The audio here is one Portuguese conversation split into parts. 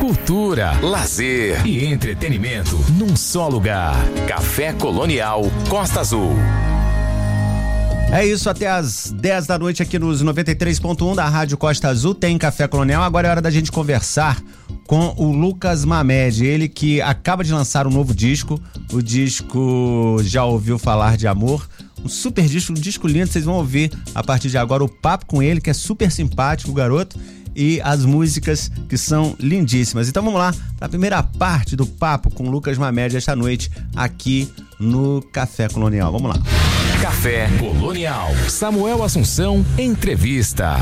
cultura, lazer e entretenimento num só lugar. Café Colonial Costa Azul. É isso, até às 10 da noite aqui nos 93.1 da Rádio Costa Azul tem Café Colonial. Agora é hora da gente conversar com o Lucas Mamed, ele que acaba de lançar um novo disco. O disco Já Ouviu Falar de Amor. Um super disco, um disco lindo, vocês vão ouvir a partir de agora o papo com ele, que é super simpático, o garoto e as músicas que são lindíssimas. Então vamos lá para a primeira parte do papo com Lucas Mamed esta noite aqui no Café Colonial. Vamos lá. Café Colonial. Samuel Assunção, entrevista.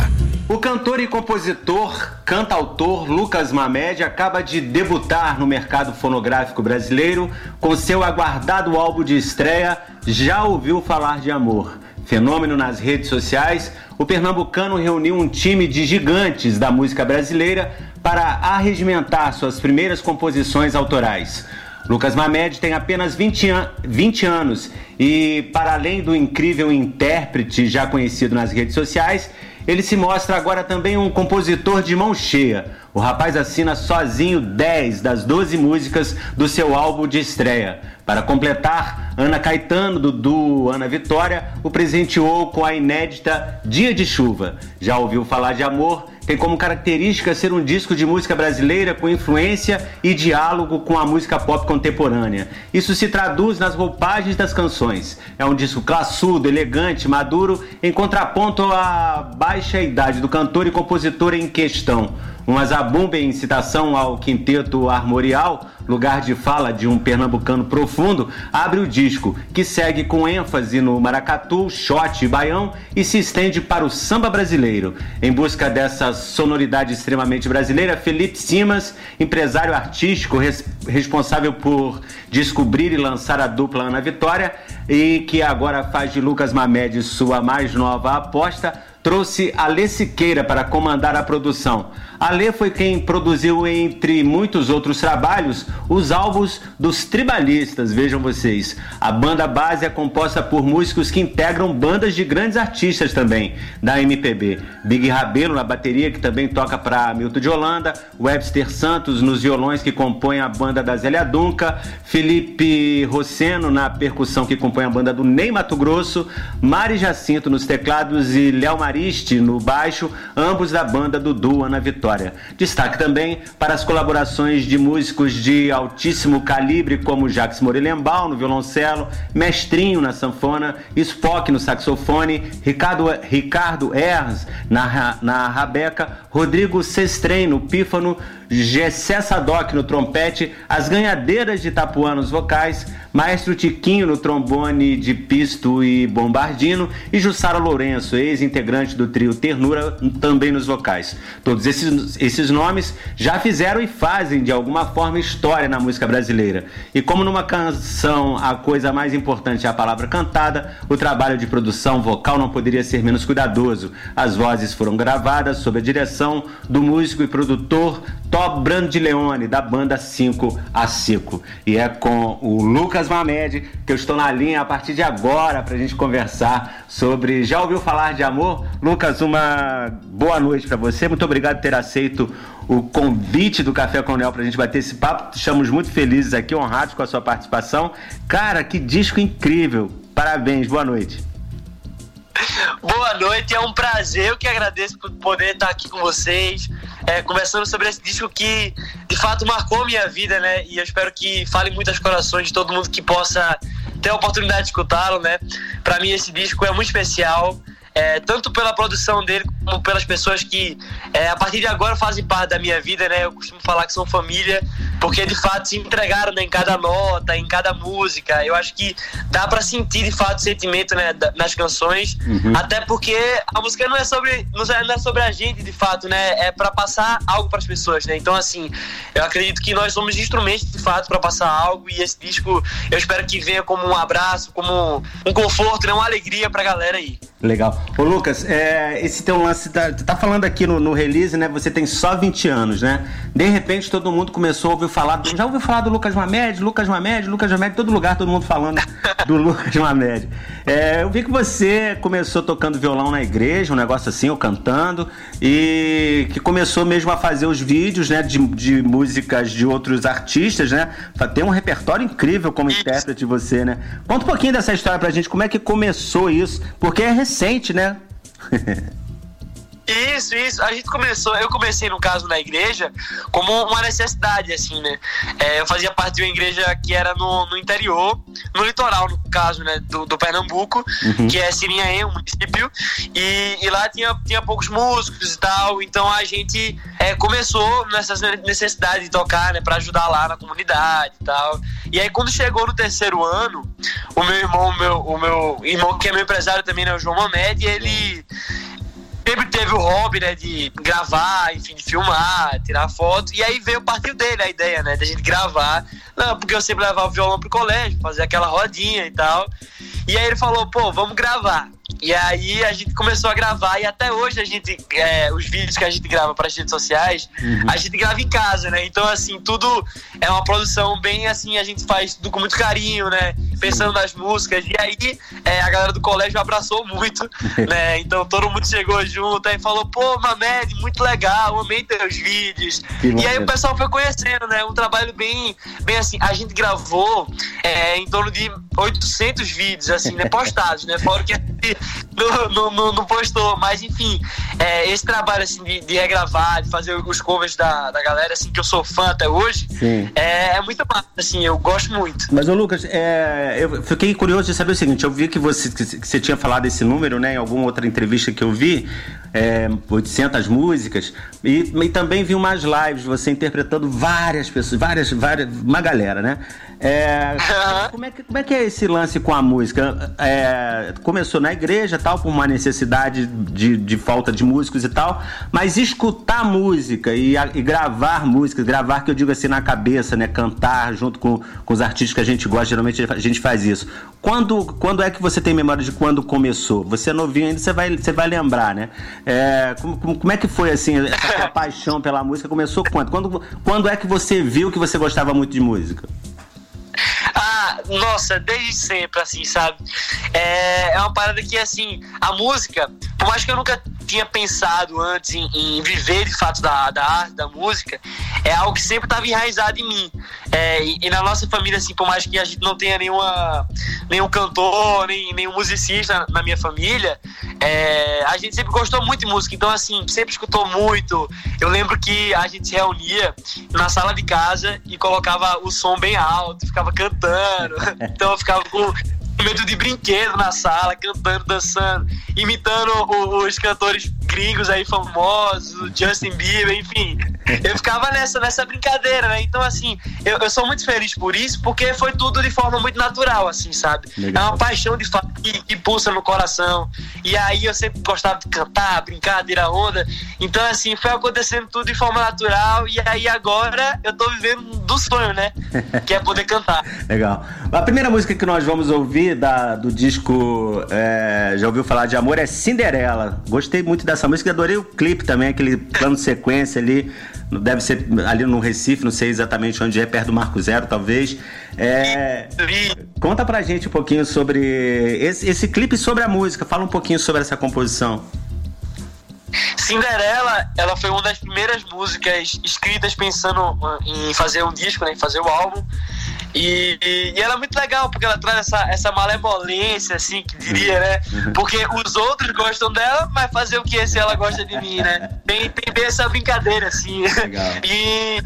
O cantor e compositor, cantautor Lucas Mamed acaba de debutar no mercado fonográfico brasileiro com seu aguardado álbum de estreia Já Ouviu Falar de Amor. Fenômeno nas redes sociais, o pernambucano reuniu um time de gigantes da música brasileira para arregimentar suas primeiras composições autorais. Lucas Mamed tem apenas 20, an 20 anos e, para além do incrível intérprete já conhecido nas redes sociais, ele se mostra agora também um compositor de mão cheia. O rapaz assina sozinho 10 das 12 músicas do seu álbum de estreia. Para completar, Ana Caetano, Dudu, Ana Vitória o presenteou com a inédita Dia de Chuva. Já ouviu falar de amor? tem como característica ser um disco de música brasileira com influência e diálogo com a música pop contemporânea. Isso se traduz nas roupagens das canções. É um disco classudo, elegante, maduro, em contraponto à baixa idade do cantor e compositor em questão. Uma zabumba em citação ao quinteto armorial, lugar de fala de um pernambucano profundo, abre o disco, que segue com ênfase no maracatu, shot e baião e se estende para o samba brasileiro. Em busca dessa sonoridade extremamente brasileira, Felipe Simas, empresário artístico res responsável por descobrir e lançar a dupla Ana Vitória e que agora faz de Lucas Mamed sua mais nova aposta, trouxe Alê Siqueira para comandar a produção. Alê foi quem produziu, entre muitos outros trabalhos, os álbuns dos Tribalistas, vejam vocês. A banda base é composta por músicos que integram bandas de grandes artistas também, da MPB. Big Rabelo na bateria, que também toca para Milton de Holanda, Webster Santos nos violões que compõem a banda da Zélia Dunca, Felipe Rosseno na percussão que compõe a banda do Ney Mato Grosso, Mari Jacinto nos teclados e Léo Mariste no baixo, ambos da banda do Duo Ana Vitória Destaque também para as colaborações de músicos de altíssimo calibre, como Jacques Morelembal no violoncelo, Mestrinho na sanfona, Spock no saxofone, Ricardo, Ricardo Ers na, na rabeca, Rodrigo Sestrem no pífano, Gessé Sadoc no trompete, as ganhadeiras de Itapuã nos vocais, Maestro Tiquinho no trombone de pisto e bombardino e Jussara Lourenço, ex-integrante do trio Ternura, também nos vocais. Todos esses, esses nomes já fizeram e fazem de alguma forma história na música brasileira. E como numa canção a coisa mais importante é a palavra cantada, o trabalho de produção vocal não poderia ser menos cuidadoso. As vozes foram gravadas sob a direção do músico e produtor Top Brandleone, da banda 5 a 5. E é com o Lucas Mamed que eu estou na linha a partir de agora para a gente conversar sobre. Já ouviu falar de amor? Lucas, uma boa noite para você. Muito obrigado por ter o convite do Café Coronel para a gente bater esse papo. Estamos muito felizes aqui, honrados com a sua participação. Cara, que disco incrível! Parabéns, boa noite. Boa noite, é um prazer. Eu que agradeço por poder estar aqui com vocês, é, conversando sobre esse disco que de fato marcou minha vida, né? E eu espero que fale muitos corações de todo mundo que possa ter a oportunidade de escutá-lo, né? Para mim, esse disco é muito especial é, tanto pela produção dele como pelas pessoas que é, a partir de agora fazem parte da minha vida, né? Eu costumo falar que são família, porque de fato se entregaram né, em cada nota, em cada música. Eu acho que dá para sentir de fato o sentimento né, nas canções, uhum. até porque a música não é sobre não é sobre a gente de fato, né? É para passar algo para as pessoas, né? Então assim, eu acredito que nós somos instrumentos de fato para passar algo e esse disco eu espero que venha como um abraço, como um conforto, né? uma alegria para a galera aí. Legal. Ô Lucas, é, esse teu lance, tá, tá falando aqui no, no, release, né? Você tem só 20 anos, né? De repente todo mundo começou a ouvir falar, já ouviu falar do Lucas Mamed, Lucas Mamed, Lucas Mamed, todo lugar todo mundo falando do Lucas Mamed. É, eu vi que você começou tocando violão na igreja, um negócio assim, ou cantando, e que começou mesmo a fazer os vídeos, né, de, de músicas de outros artistas, né? Tem um repertório incrível como intérprete você, né? Conta um pouquinho dessa história pra gente, como é que começou isso, porque é recente, né? Isso, isso. A gente começou, eu comecei, no caso, na igreja, como uma necessidade, assim, né? É, eu fazia parte de uma igreja que era no, no interior, no litoral, no caso, né, do, do Pernambuco, uhum. que é Sirinhaém, um município, e, e, lá tinha, tinha poucos músicos e tal, então a gente é, começou nessa necessidade de tocar, né, pra ajudar lá na comunidade e tal. E aí, quando chegou no terceiro ano, o meu irmão, o meu, o meu irmão, que é meu empresário também, né, o João Mamed, ele sempre teve o hobby, né, de gravar, enfim, de filmar, tirar foto. E aí veio partir dele a ideia, né, da gente gravar. Não, porque eu sempre levava o violão pro colégio, fazer aquela rodinha e tal. E aí ele falou, pô, vamos gravar. E aí a gente começou a gravar e até hoje a gente, é, os vídeos que a gente grava para as redes sociais, uhum. a gente grava em casa, né? Então, assim, tudo é uma produção bem assim, a gente faz tudo com muito carinho, né? Pensando nas músicas. E aí é, a galera do colégio abraçou muito, né? Então todo mundo chegou junto e falou, pô, Mamed, muito legal, amei teus vídeos. Que e aí o pessoal foi conhecendo, né? Um trabalho bem, bem assim, a gente gravou é, em torno de 800 vídeos, assim, né? Postados, né? Fora que não, não, não, postou, mas enfim, é, esse trabalho assim de, de, regravar, de fazer os covers da, da galera, assim, que eu sou fã até hoje, é, é, muito massa, assim, eu gosto muito. Mas, ô Lucas, é, eu fiquei curioso de saber o seguinte, eu vi que você, que você tinha falado esse número, né, em alguma outra entrevista que eu vi, é, 800 músicas, e, e também vi umas lives, você interpretando várias pessoas, várias, várias, uma galera, né? É, como, é que, como é que é esse lance com a música? É, começou na igreja, tal, por uma necessidade de, de falta de músicos e tal, mas escutar música e, e gravar música, gravar que eu digo assim na cabeça, né? Cantar junto com, com os artistas que a gente gosta, geralmente a gente faz isso. Quando, quando é que você tem memória de quando começou? Você é novinho ainda, você vai, você vai lembrar, né? É, como, como é que foi assim, essa paixão pela música? Começou quando? quando? Quando é que você viu que você gostava muito de música? Nossa, desde sempre, assim, sabe? É, é uma parada que, assim, a música, por mais que eu nunca tinha pensado antes em, em viver de fato da, da arte, da música, é algo que sempre estava enraizado em mim. É, e, e, na nossa família, assim, por mais que a gente não tenha nenhuma, nenhum cantor, nem nenhum musicista na minha família, é, a gente sempre gostou muito de música. Então, assim, sempre escutou muito. Eu lembro que a gente se reunia na sala de casa e colocava o som bem alto, ficava cantando. Então eu ficava com medo de brinquedo na sala, cantando, dançando, imitando os cantores gringos aí famosos, Justin Bieber, enfim. Eu ficava nessa, nessa brincadeira, né? Então, assim, eu, eu sou muito feliz por isso, porque foi tudo de forma muito natural, assim, sabe? Legal. É uma paixão de fato que, que, pulsa no coração. E aí eu sempre gostava de cantar, brincar, tirar onda. Então, assim, foi acontecendo tudo de forma natural. E aí agora eu tô vivendo do sonho, né? Que é poder cantar. Legal. A primeira música que nós vamos ouvir da, do disco é, Já ouviu falar de amor é Cinderela. Gostei muito dessa música e adorei o clipe também, aquele plano de sequência ali. Deve ser ali no Recife, não sei exatamente onde é, perto do Marco Zero, talvez. É, conta pra gente um pouquinho sobre esse, esse clipe sobre a música. Fala um pouquinho sobre essa composição. Cinderela, ela foi uma das primeiras músicas escritas pensando em fazer um disco, né, em fazer o álbum. E, e, ela é muito legal, porque ela traz essa, essa malemolência, assim, que diria, né? Uhum. Porque os outros gostam dela, mas fazer o que se ela gosta de mim, né? Tem, tem bem essa brincadeira, assim. Legal. E,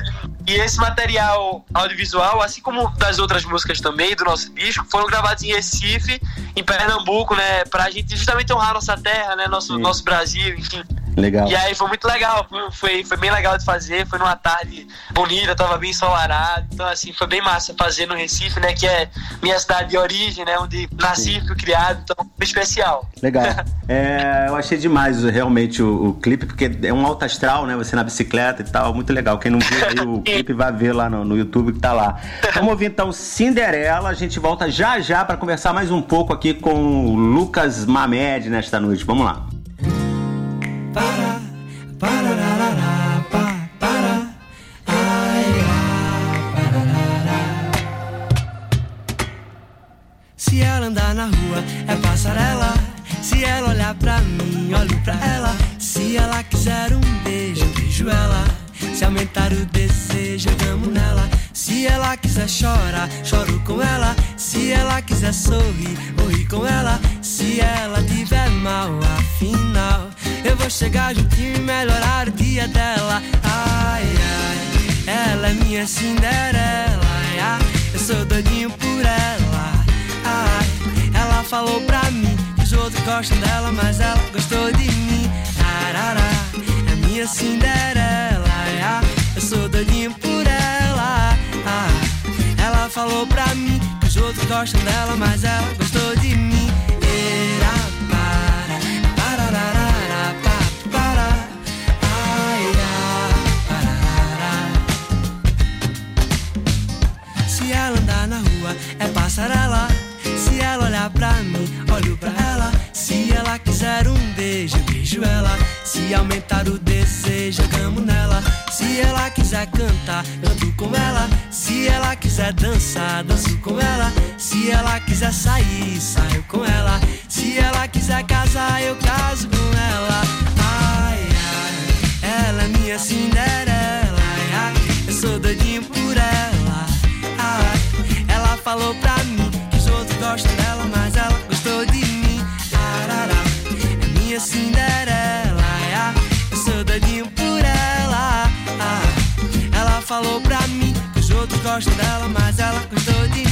e esse material audiovisual, assim como das outras músicas também do nosso disco, foram gravados em Recife, em Pernambuco, né? Pra gente justamente honrar nossa terra, né? Nosso, nosso Brasil, enfim. Legal. E aí foi muito legal, foi, foi bem legal de fazer, foi numa tarde bonita, tava bem ensolarado, então assim, foi bem massa fazer no Recife, né, que é minha cidade de origem, né, onde nasci, fui criado, então bem especial. Legal. é, eu achei demais realmente o, o, clipe, porque é um alto astral, né, você na bicicleta e tal, muito legal. Quem não viu aí o clipe vai ver lá no, no YouTube que tá lá. Vamos ouvir então Cinderela, a gente volta já já para conversar mais um pouco aqui com o Lucas Mamed nesta noite. Vamos lá. Se ela andar na rua, é passarela. Se ela olhar pra mim, olho pra ela. Se ela quiser um beijo, beijo ela. Se aumentar o desejo, eu nela. Se ela quiser chorar, choro com ela. Se ela quiser sorrir, vou rir com ela. Se ela chegar juntinho e melhorar o dia dela. Ai, ai, ela é minha Cinderela. Ai, eu sou doidinho por ela. Ai, ela falou pra mim que os outros gostam dela, mas ela gostou de mim. Arará, é minha Cinderela. Ai, eu sou doidinho por ela. Ai, ela falou pra mim que os outros gostam dela, mas ela gostou de mim. Passarela. Se ela olhar pra mim, olho pra ela. Se ela quiser um beijo, beijo ela. Se aumentar o desejo, gamo nela. Se ela quiser cantar, canto com ela. Se ela quiser dançar, danço com ela. Se ela quiser sair, saio com ela. Se ela quiser casar, eu caso com ela. Ai, ai, ela é minha Cinderela. Ai, ai, eu sou doidinho por ela. Ai, ela falou pra gostam dela, mas ela gostou de mim. Arará, é minha Cinderela, ah, eu sou doidinho por ela. Ah, ela falou pra mim que os outros gostam dela, mas ela gostou de mim.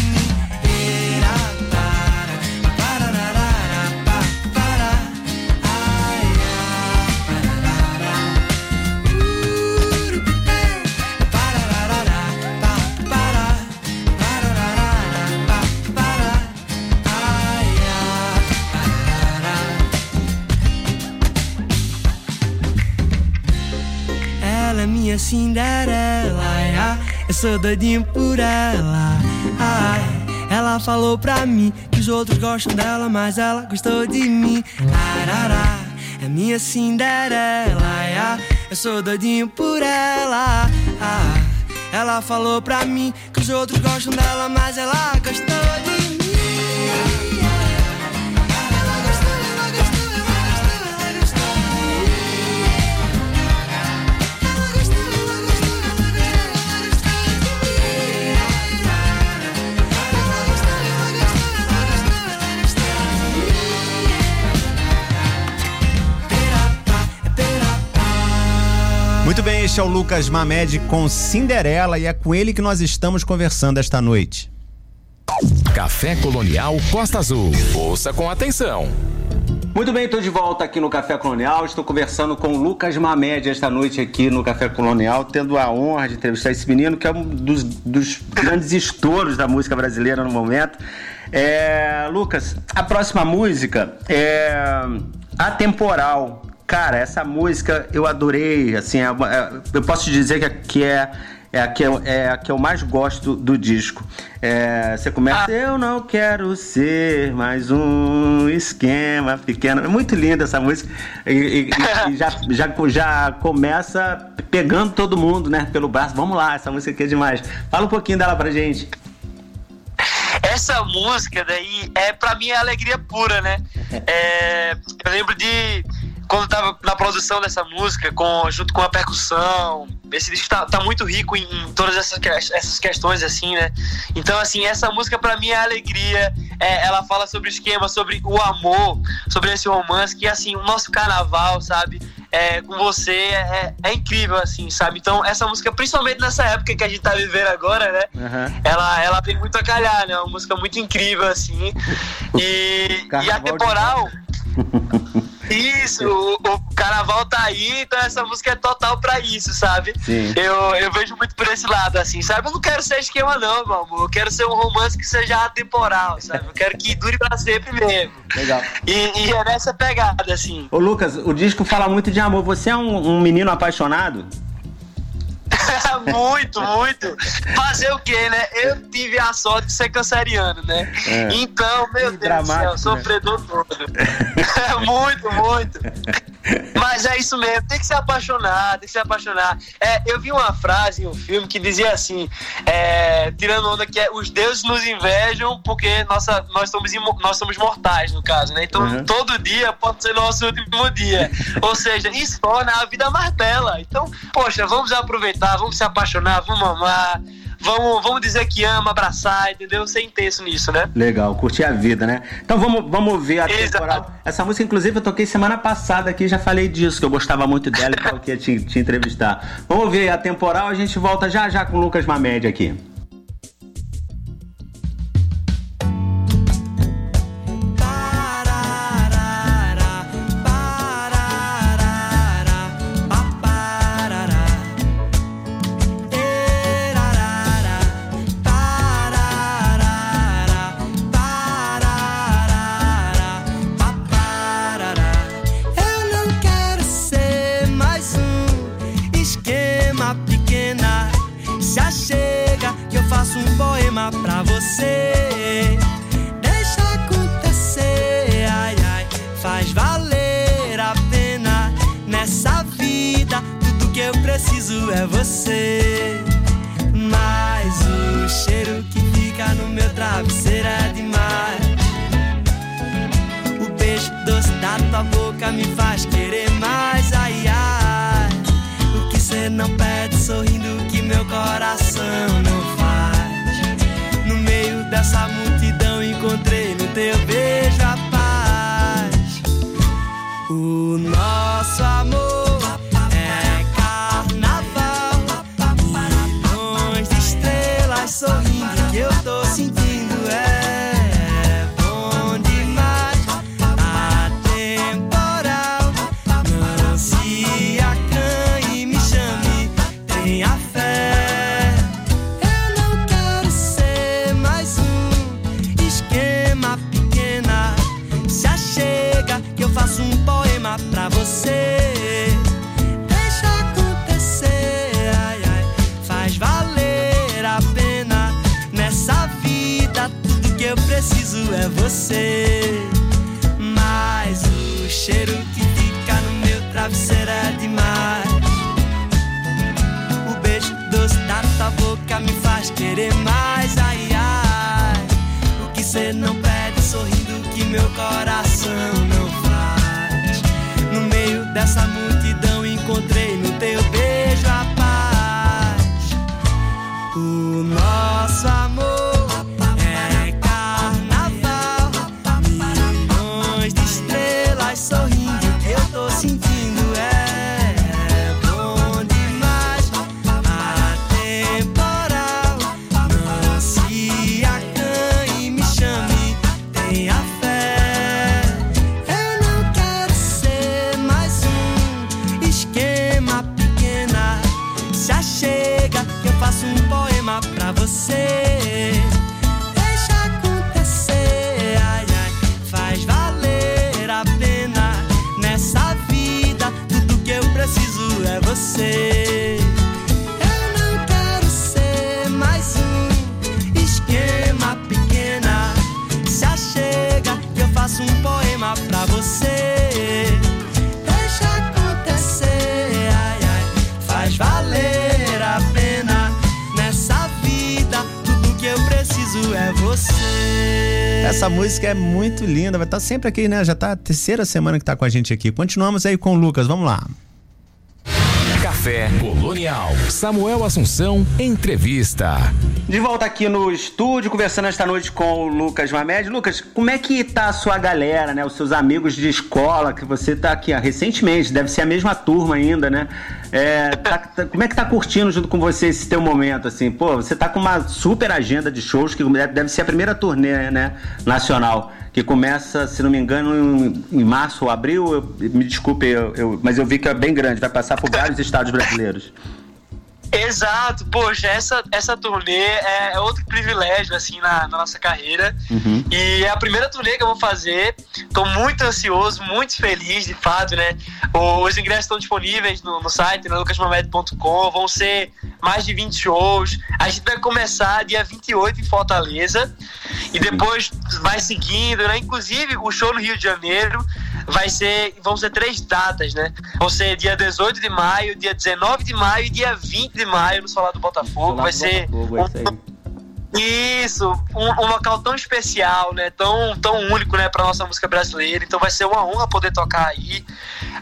Minha Cinderela. Ai, eu sou doidinho por ela. Ai, ela falou pra mim que os outros gostam dela, mas ela gostou de mim. Arará, é minha Cinderela. Ai, eu sou doidinho por ela. Ai, ela falou pra mim que os outros gostam dela, mas ela gostou de mim. Muito bem, este é o Lucas Mamed com Cinderela e é com ele que nós estamos conversando esta noite. Café Colonial Costa Azul. Ouça com atenção. Muito bem, estou de volta aqui no Café Colonial. Estou conversando com o Lucas Mamed esta noite aqui no Café Colonial, tendo a honra de entrevistar esse menino que é um dos, dos grandes estouros da música brasileira no momento. É, Lucas, a próxima música é Atemporal. Cara, essa música eu adorei, assim, é, é, eu posso dizer que, que é é a que eu, é a que eu mais gosto do disco. É, você começa, ah. eu não quero ser mais um esquema pequeno. É muito linda essa música. E, e, e já, já, já começa pegando todo mundo, né, pelo braço. Vamos lá, essa música aqui é demais. Fala um pouquinho dela pra gente. Essa música daí é pra mim é alegria pura, né? É, eu lembro de quando tava na produção dessa música, com, junto com a percussão, esse disco tá, tá muito rico em, em, todas essas, essas questões, assim, né? Então, assim, essa música para mim é alegria, é, ela fala sobre o esquema, sobre o amor, sobre esse romance, que, assim, o nosso carnaval, sabe? É, com você é, é, incrível, assim, sabe? Então, essa música, principalmente nessa época que a gente tá vivendo agora, né? Uhum. Ela, ela tem muito a calhar, né? É uma música muito incrível, assim. E, e a temporal. Isso, o, o carnaval tá aí, então essa música é total pra isso, sabe? Sim. Eu, eu vejo muito por esse lado, assim, sabe? Eu não quero ser esquema, não, meu amor. Eu quero ser um romance que seja atemporal, sabe? Eu quero que dure pra sempre mesmo. Legal. E, e é nessa pegada, assim. Ô Lucas, o disco fala muito de amor. Você é um, um menino apaixonado? muito, muito. Fazer o quê, né? Eu tive a sorte de ser canceriano, né? É. Então, meu Que Deus do céu, né? sofredor todo. muito, muito. Mas é isso mesmo, tem que se apaixonar, tem que se apaixonar. É, eu vi uma frase em um filme que dizia assim, é, tirando onda que é os deuses nos invejam porque nossa, nós, somos nós somos mortais, no caso, né? Então Uhum. todo dia pode ser nosso último dia. Ou seja, isso torna a vida mais bela. Então, poxa, vamos aproveitar, vamos se apaixonar, vamos amar, vamos, vamos dizer que ama, abraçar, entendeu? Ser intenso nisso, né? Legal, curtir a vida, né? Então vamos, vamos ver a Exato. temporada. Essa música, inclusive, eu toquei semana passada aqui, já falei disso, que eu gostava muito dela e que ia te, te entrevistar. Vamos ver a temporal, a gente volta já já com o Lucas Mamed aqui. Preciso é você. Mas o cheiro que fica no meu travesseiro é demais. O beijo doce da tua boca me faz querer mais, ai ai. O que cê não pede sorrindo que meu coração não faz. No meio dessa multidão encontrei no teu beijo a é você. Mas o cheiro que fica no meu travesseiro é demais. O beijo doce da tua boca me faz querer mais, ai ai. O que cê não pede sorrindo que meu coração não faz. No meio dessa multidão Essa música é muito linda, vai estar sempre aqui, né? Já tá a terceira semana que tá com a gente aqui. Continuamos aí com o Lucas, vamos lá. Café Colonial. Samuel Assunção, entrevista. De volta aqui no estúdio, conversando esta noite com o Lucas Mamed. Lucas, como é que tá a sua galera, né? Os seus amigos de escola, que você tá aqui ó, recentemente, deve ser a mesma turma ainda, né? É, tá- tá- como é que tá curtindo junto com você esse teu momento, assim? Pô, você tá com uma super agenda de shows, que deve ser a primeira turnê, né? Nacional. Que começa, se não me engano, em, em março ou abril. Eu, me desculpe, eu, eu, mas eu vi que é bem grande, vai passar por vários estados brasileiros. Exato, poxa, essa, essa turnê é, é outro privilégio, assim, na, na nossa carreira. Uhum. E é a primeira turnê que eu vou fazer. Tô muito ansioso, muito feliz, de fato, né? Os ingressos estão disponíveis no, no site, na lucasmamed.com. Vão ser mais de 20 shows. A gente vai começar dia 28 em Fortaleza. E depois vai seguindo, né? Inclusive, o show no Rio de Janeiro vai ser, vão ser três datas, né? Vão ser dia 18 de maio, dia 19 de maio e dia 20 de maio no Solar do Botafogo. Vai ser Botafogo, um, isso, um, um, local tão especial, né? Tão, tão único, né, para nossa música brasileira. Então vai ser uma honra poder tocar aí,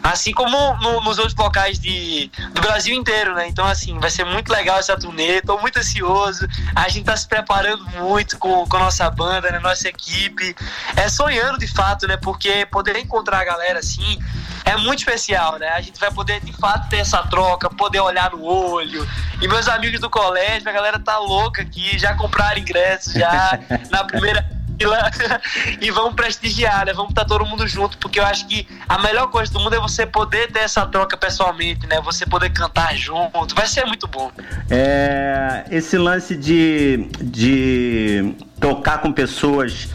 assim como no, nos outros locais de, do Brasil inteiro, né? Então assim, vai ser muito legal essa turnê. Tô muito ansioso. A gente tá se preparando muito com, com a nossa banda, né, nossa equipe. É sonhando de fato, né? Porque poder encontrar a galera assim é muito especial, né? A gente vai poder de fato ter essa troca, poder olhar no olho. E meus amigos do colégio, a galera tá louca aqui, já comprou comprar ingressos já na primeira fila e vamos prestigiar, né? Vamos estar todo mundo junto, porque eu acho que a melhor coisa do mundo é você poder ter essa troca pessoalmente, né? Você poder cantar junto, vai ser muito bom. É, esse lance de, de tocar com pessoas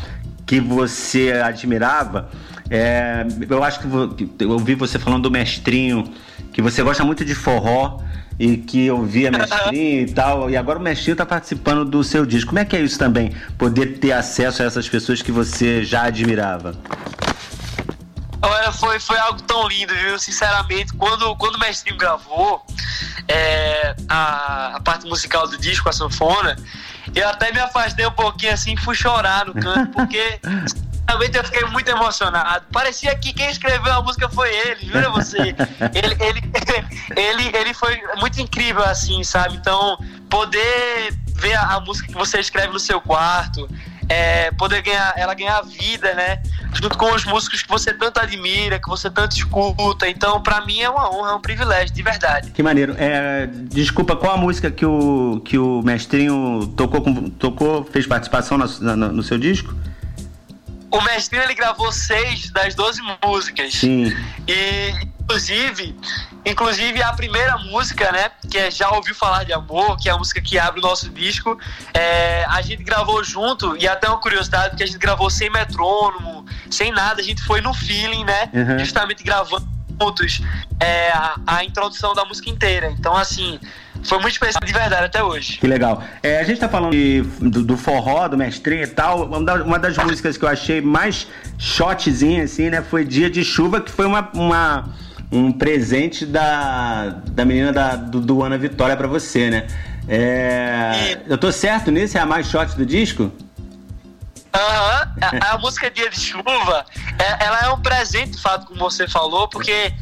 que você admirava, é, eu acho que eu ouvi você falando do mestrinho, que você gosta muito de forró e que eu via mestrinho e tal, e agora o mestrinho está participando do seu disco. Como é que é isso também? Poder ter acesso a essas pessoas que você já admirava? Olha, foi, foi algo tão lindo, viu? Sinceramente, quando, quando o Mestrinho gravou é, a, a parte musical do disco, a sanfona, eu até me afastei um pouquinho assim e fui chorar no canto, porque Realmente eu fiquei muito emocionado. Parecia que quem escreveu a música foi ele, jura você? ele, ele, ele, ele foi muito incrível, assim, sabe? Então, poder ver a, a música que você escreve no seu quarto, é, poder ganhar, ela ganhar vida, né? Junto com os músicos que você tanto admira, que você tanto escuta. Então, para mim é uma honra, é um privilégio, de verdade. Que maneiro. É, desculpa, qual a música que o, que o mestrinho tocou, tocou fez participação no, no, no seu disco? O Mestrinho ele gravou seis das doze músicas. Sim. E, inclusive, inclusive a primeira música, né, que é Já Ouviu Falar de Amor, que é a música que abre o nosso disco, é, a gente gravou junto, e até uma curiosidade, que a gente gravou sem metrônomo, sem nada, a gente foi no feeling, né, uhum. justamente gravando juntos é, a, a introdução da música inteira. Então, assim, foi muito especial de verdade até hoje. Que legal. É, a gente tá falando de, do, do, forró, do mestrinho e tal. Uma das músicas que eu achei mais shotzinha, assim, né? Foi Dia de Chuva, que foi uma, uma um presente da, da menina da, do, do Ana Vitória para você, né? É, e... Eu tô certo nisso? É a mais shot do disco? Aham, uhum. a, a, música Dia de Chuva, é, ela é um presente, de fato, como você falou, porque é,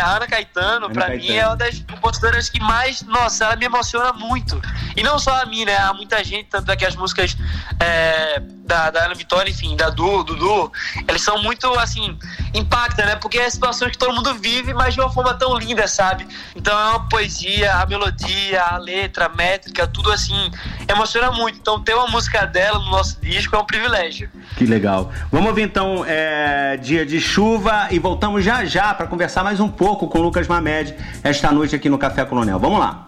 a Ana Caetano, Ana pra Caetano. mim, é uma das compositoras que mais, nossa, ela me emociona muito. E não só a mim, né? Há muita gente, tanto é que as músicas é, da, da Ana Vitória, enfim, da Du, Dudu, eles são muito, assim, impactam, né? Porque é situações que todo mundo vive, mas de uma forma tão linda, sabe? Então é uma poesia, a melodia, a letra, a métrica, tudo assim, emociona muito. Então ter uma música dela no nosso disco é um privilégio. Que legal. Vamos ouvir então é, Dia de Chuva e voltamos já já para conversar mais um pouco com o Lucas Mamed esta noite aqui no Café Colonial. Vamos lá.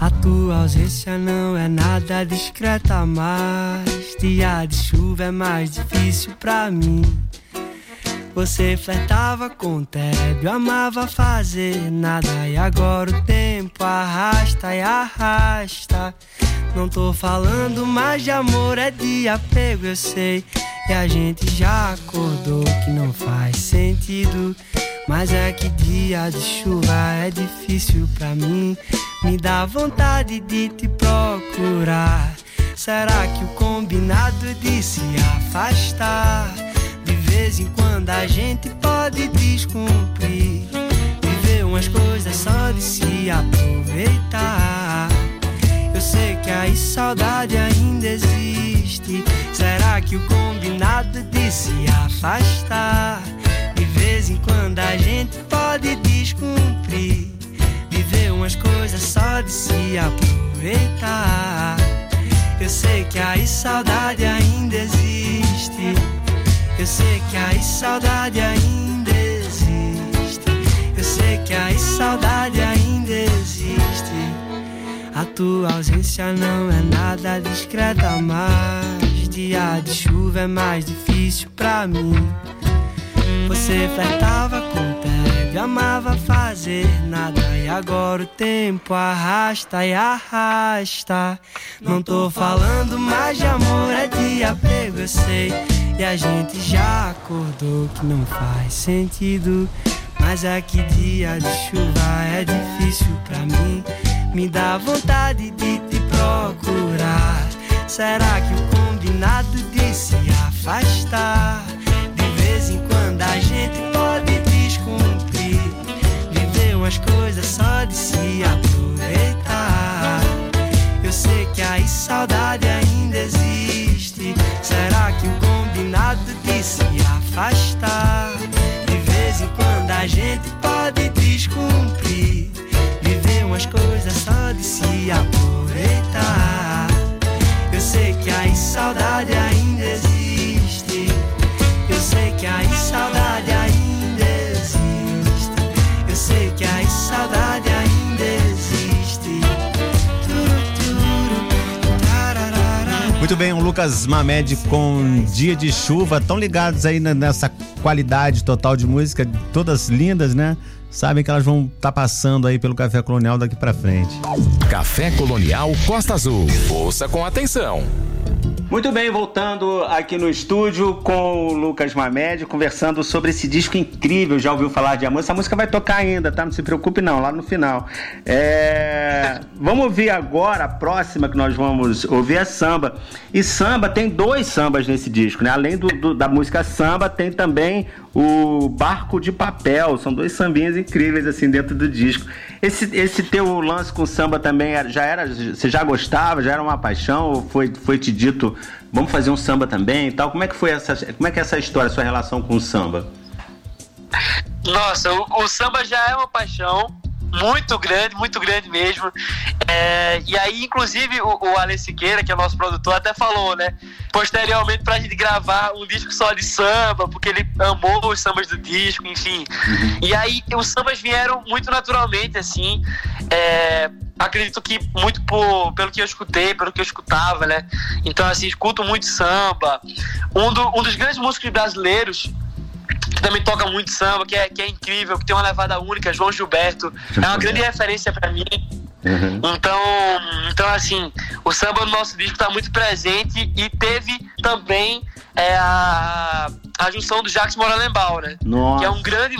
A tua ausência não é nada discreta, mas dia de chuva é mais difícil pra mim. Você flertava com o tédio, amava fazer nada e agora o tempo arrasta e arrasta. Não tô falando mais de amor, é de apego, eu sei. E a gente já acordou que não faz sentido. Mas é que dia de chuva é difícil pra mim. Me dá vontade de te procurar. Será que o combinado de se afastar? De vez em quando a gente pode descumprir. Viver umas coisas só de se aproveitar. Eu sei que a saudade ainda existe. Será que o combinado de se afastar? vez em quando a gente pode descumprir. Viver umas coisas só de se aproveitar. Eu sei que a saudade ainda existe. Eu sei que a saudade ainda existe. Eu sei que a saudade ainda existe. A tua ausência não é nada discreta, mas dia de chuva é mais difícil pra mim. Você flertava com tédio, amava fazer nada e agora o tempo arrasta e arrasta. Não tô falando mais de amor, é de apego, eu sei. E a gente já acordou que não faz sentido. Mas aqui dia de chuva é difícil pra mim. Me dá vontade de te procurar. Será que o combinado de se afastar? De vez em quando a gente pode descumprir. Viver umas coisas só de se aproveitar. Eu sei que a saudade ainda existe. Afastar? De vez em quando a gente pode descumprir. Viver umas coisas só de se aproveitar. Eu sei que a saudade ainda existe. Muito bem, o Lucas Mamed com Dia de Chuva, tão ligados aí nessa qualidade total de música, todas lindas, né? Sabem que elas vão estar tá passando aí pelo Café Colonial daqui para frente. Café Colonial Costa Azul. Ouça com atenção. Muito bem, voltando aqui no estúdio com o Lucas Mamed, conversando sobre esse disco incrível. Já ouviu falar de amor? Essa música vai tocar ainda, tá? Não se preocupe, não, lá no final. É... Vamos ouvir agora a próxima que nós vamos ouvir é samba. E samba tem dois sambas nesse disco, né? Além do, do, da música samba, tem também o Barco de Papel. São dois sambinhas incríveis assim dentro do disco. Esse, esse teu lance com samba também já era. Você já gostava? Já era uma paixão? Ou foi, foi te dito, vamos fazer um samba também e tal? Como é que foi essa. Como é que é essa história, sua relação com o samba? Nossa, o, o samba já é uma paixão muito grande, muito grande mesmo. É, e aí, inclusive, o, o Alex Siqueira, que é nosso produtor, até falou, né? Posteriormente, pra gente gravar um disco só de samba, porque ele amou os sambas do disco, enfim. Uhum. E aí, os sambas vieram muito naturalmente, assim. É, acredito que muito por, pelo que eu escutei, pelo que eu escutava, né? Então, assim, escuto muito samba. Um, do, um dos grandes músicos brasileiros que também toca muito samba, que é, que é incrível, que tem uma levada única, João Gilberto. É uma grande referência para mim. Uhum. Então, então, assim, o samba no nosso disco está muito presente e teve também é, a, a junção do Jacques Moralembal, né? Nossa. Que é um grande.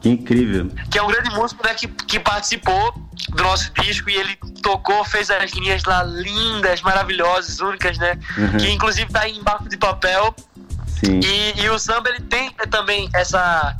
Que incrível. Que é um grande músico né, que, que participou do nosso disco e ele tocou, fez as linhas lá lindas, maravilhosas, únicas, né? Uhum. Que inclusive tá em barco de papel e, e, o samba ele tem também essa,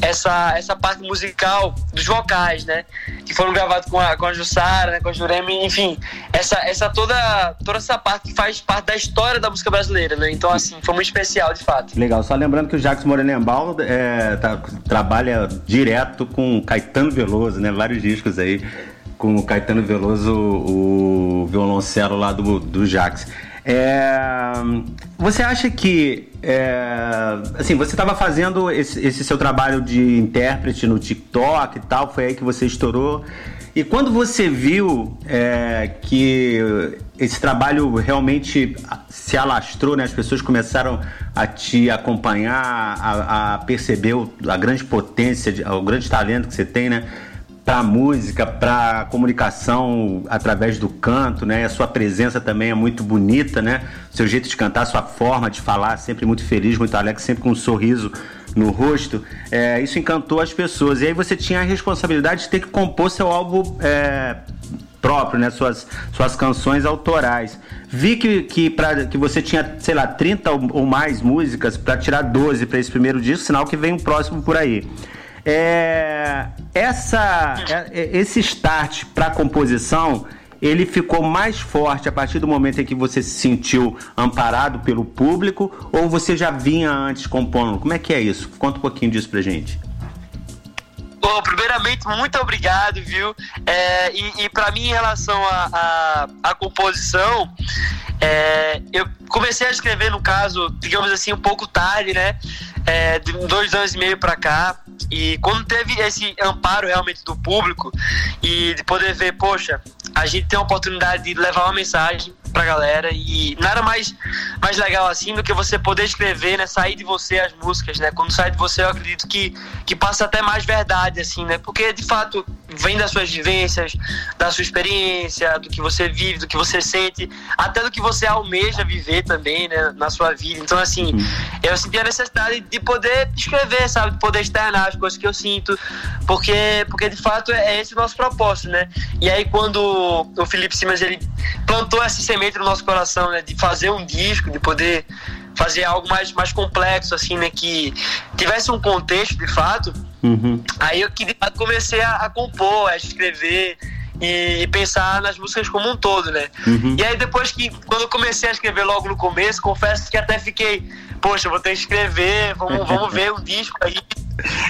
essa, essa parte musical dos vocais, né? Que foram gravados com a, com a Jussara, né? com a Juremi, enfim. Essa, essa toda, toda essa parte que faz parte da história da música brasileira, né? Então, assim, foi muito especial, de fato. Legal. Só lembrando que o Jacques Morenembal é, tá, trabalha direto com Caetano Veloso, né? Vários discos aí com o Caetano Veloso, o violoncelo lá do, do Jacques. É, você acha que é, assim, você estava fazendo esse, esse, seu trabalho de intérprete no TikTok e tal, foi aí que você estourou. E quando você viu é, que esse trabalho realmente se alastrou, né? as pessoas começaram a te acompanhar, a, a perceber a grande potência, o grande talento que você tem, né? Para a música, para a comunicação através do canto, né? A sua presença também é muito bonita, né? Seu jeito de cantar, sua forma de falar, sempre muito feliz, muito alegre, sempre com um sorriso no rosto. É, isso encantou as pessoas. E aí você tinha a responsabilidade de ter que compor seu álbum é, próprio, né? Suas, suas canções autorais. Vi que, que, pra, que você tinha, sei lá, 30 ou mais músicas para tirar 12 para esse primeiro disco, sinal que vem um próximo por aí. É, essa, é, esse start para composição ele ficou mais forte a partir do momento em que você se sentiu amparado pelo público ou você já vinha antes compondo? Como é que é isso? Conta um pouquinho disso pra gente. Bom, primeiramente, muito obrigado, viu? É, e, e para mim, em relação à composição, é, eu comecei a escrever, no caso, digamos assim, um pouco tarde, né? É, de dois anos e meio para cá. E quando teve esse amparo realmente do público e de poder ver, poxa, a gente tem a oportunidade de levar uma mensagem pra galera e nada mais, mais legal assim do que você poder escrever, né? Sair de você as músicas, né? Quando sai de você, eu acredito que, que passa até mais verdade, assim, né? Porque de fato vem das suas vivências, da sua experiência, do que você vive, do que você sente, até do que você almeja viver também, né? Na sua vida. Então, assim, eu senti a necessidade de poder escrever, sabe? De poder externar as coisas que eu sinto, porque, porque de fato é esse o nosso propósito, né? E aí, quando o Felipe Simas ele plantou essa semente semente no nosso coração, né? De fazer um disco, de poder fazer algo mais, mais complexo, assim, né? Que tivesse um contexto, de fato. Uhum. Aí eu que comecei a, a, compor, a escrever e, pensar nas músicas como um todo, né? Uhum. E aí depois que, quando eu comecei a escrever logo no começo, confesso que até fiquei, poxa, vou ter que escrever, vamos, vamos ver um disco aí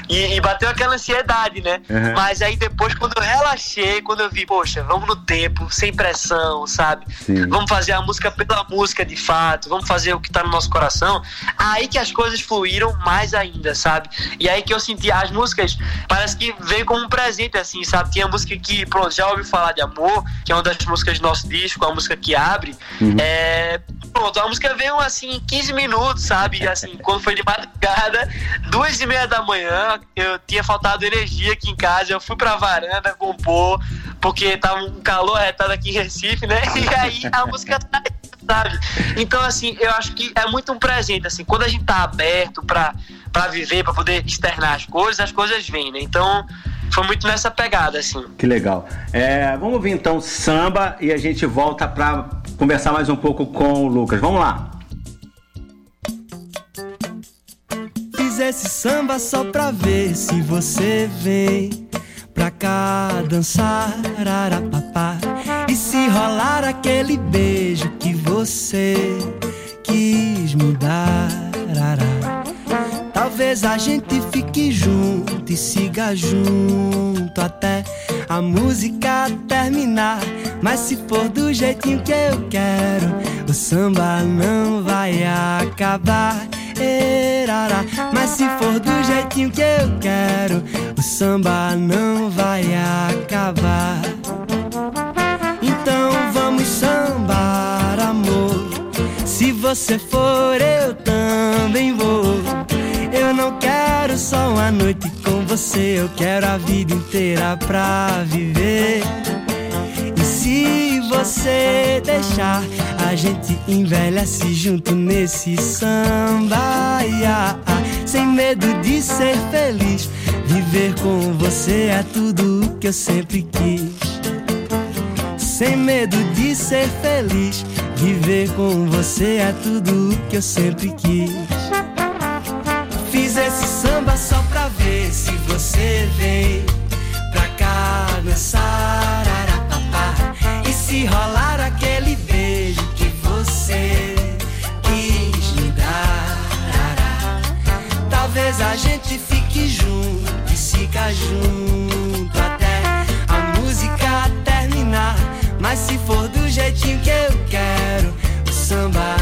e, e, bateu aquela ansiedade, né? Uhum. Mas aí depois, quando eu relaxei, quando eu vi, poxa, vamos no tempo, sem pressão, sabe? Sim. Vamos fazer a música pela música de fato, vamos fazer o que tá no nosso coração. Aí que as coisas fluíram mais ainda, sabe? E aí que eu senti as músicas, parece que veio como um presente, assim, sabe? Tinha música que, pronto, já ouviu falar de amor, que é uma das músicas do nosso disco, a música que abre. Uhum. É, pronto, a música veio assim, 15 minutos, sabe? Assim, quando foi de madrugada, duas e meia da manhã eu tinha faltado energia aqui em casa, eu fui pra varanda compor, porque tava um calor retado aqui em Recife, né? E aí a música tá sabe? Então, assim, eu acho que é muito um presente, assim, quando a gente tá aberto pra, pra viver, pra poder externar as coisas, as coisas vêm, né? Então, foi muito nessa pegada, assim. Que legal. É, vamos ouvir então samba e a gente volta pra conversar mais um pouco com o Lucas. Vamos lá. Esse samba só pra ver se você vem pra cá dançar, arapapá. E se rolar aquele beijo que você quis mudar, ará. Talvez a gente fique junto e siga junto até a música terminar. Mas se for do jeitinho que eu quero, o samba não vai acabar. Mas se for do jeitinho que eu quero, o samba não vai acabar. Então vamos sambar, amor. Se você for, eu também vou. Eu não quero só uma noite com você, eu quero a vida inteira pra viver. E se você deixar, a gente envelhece junto nesse samba. Sem medo de ser feliz. Viver com você é tudo que eu sempre quis. Sem medo de ser feliz. Viver com você é tudo que eu sempre quis. Fiz esse samba só pra ver se você vem se rolar aquele beijo que você quis me dar, talvez a gente fique junto e siga junto até a música terminar. Mas se for do jeitinho que eu quero, o samba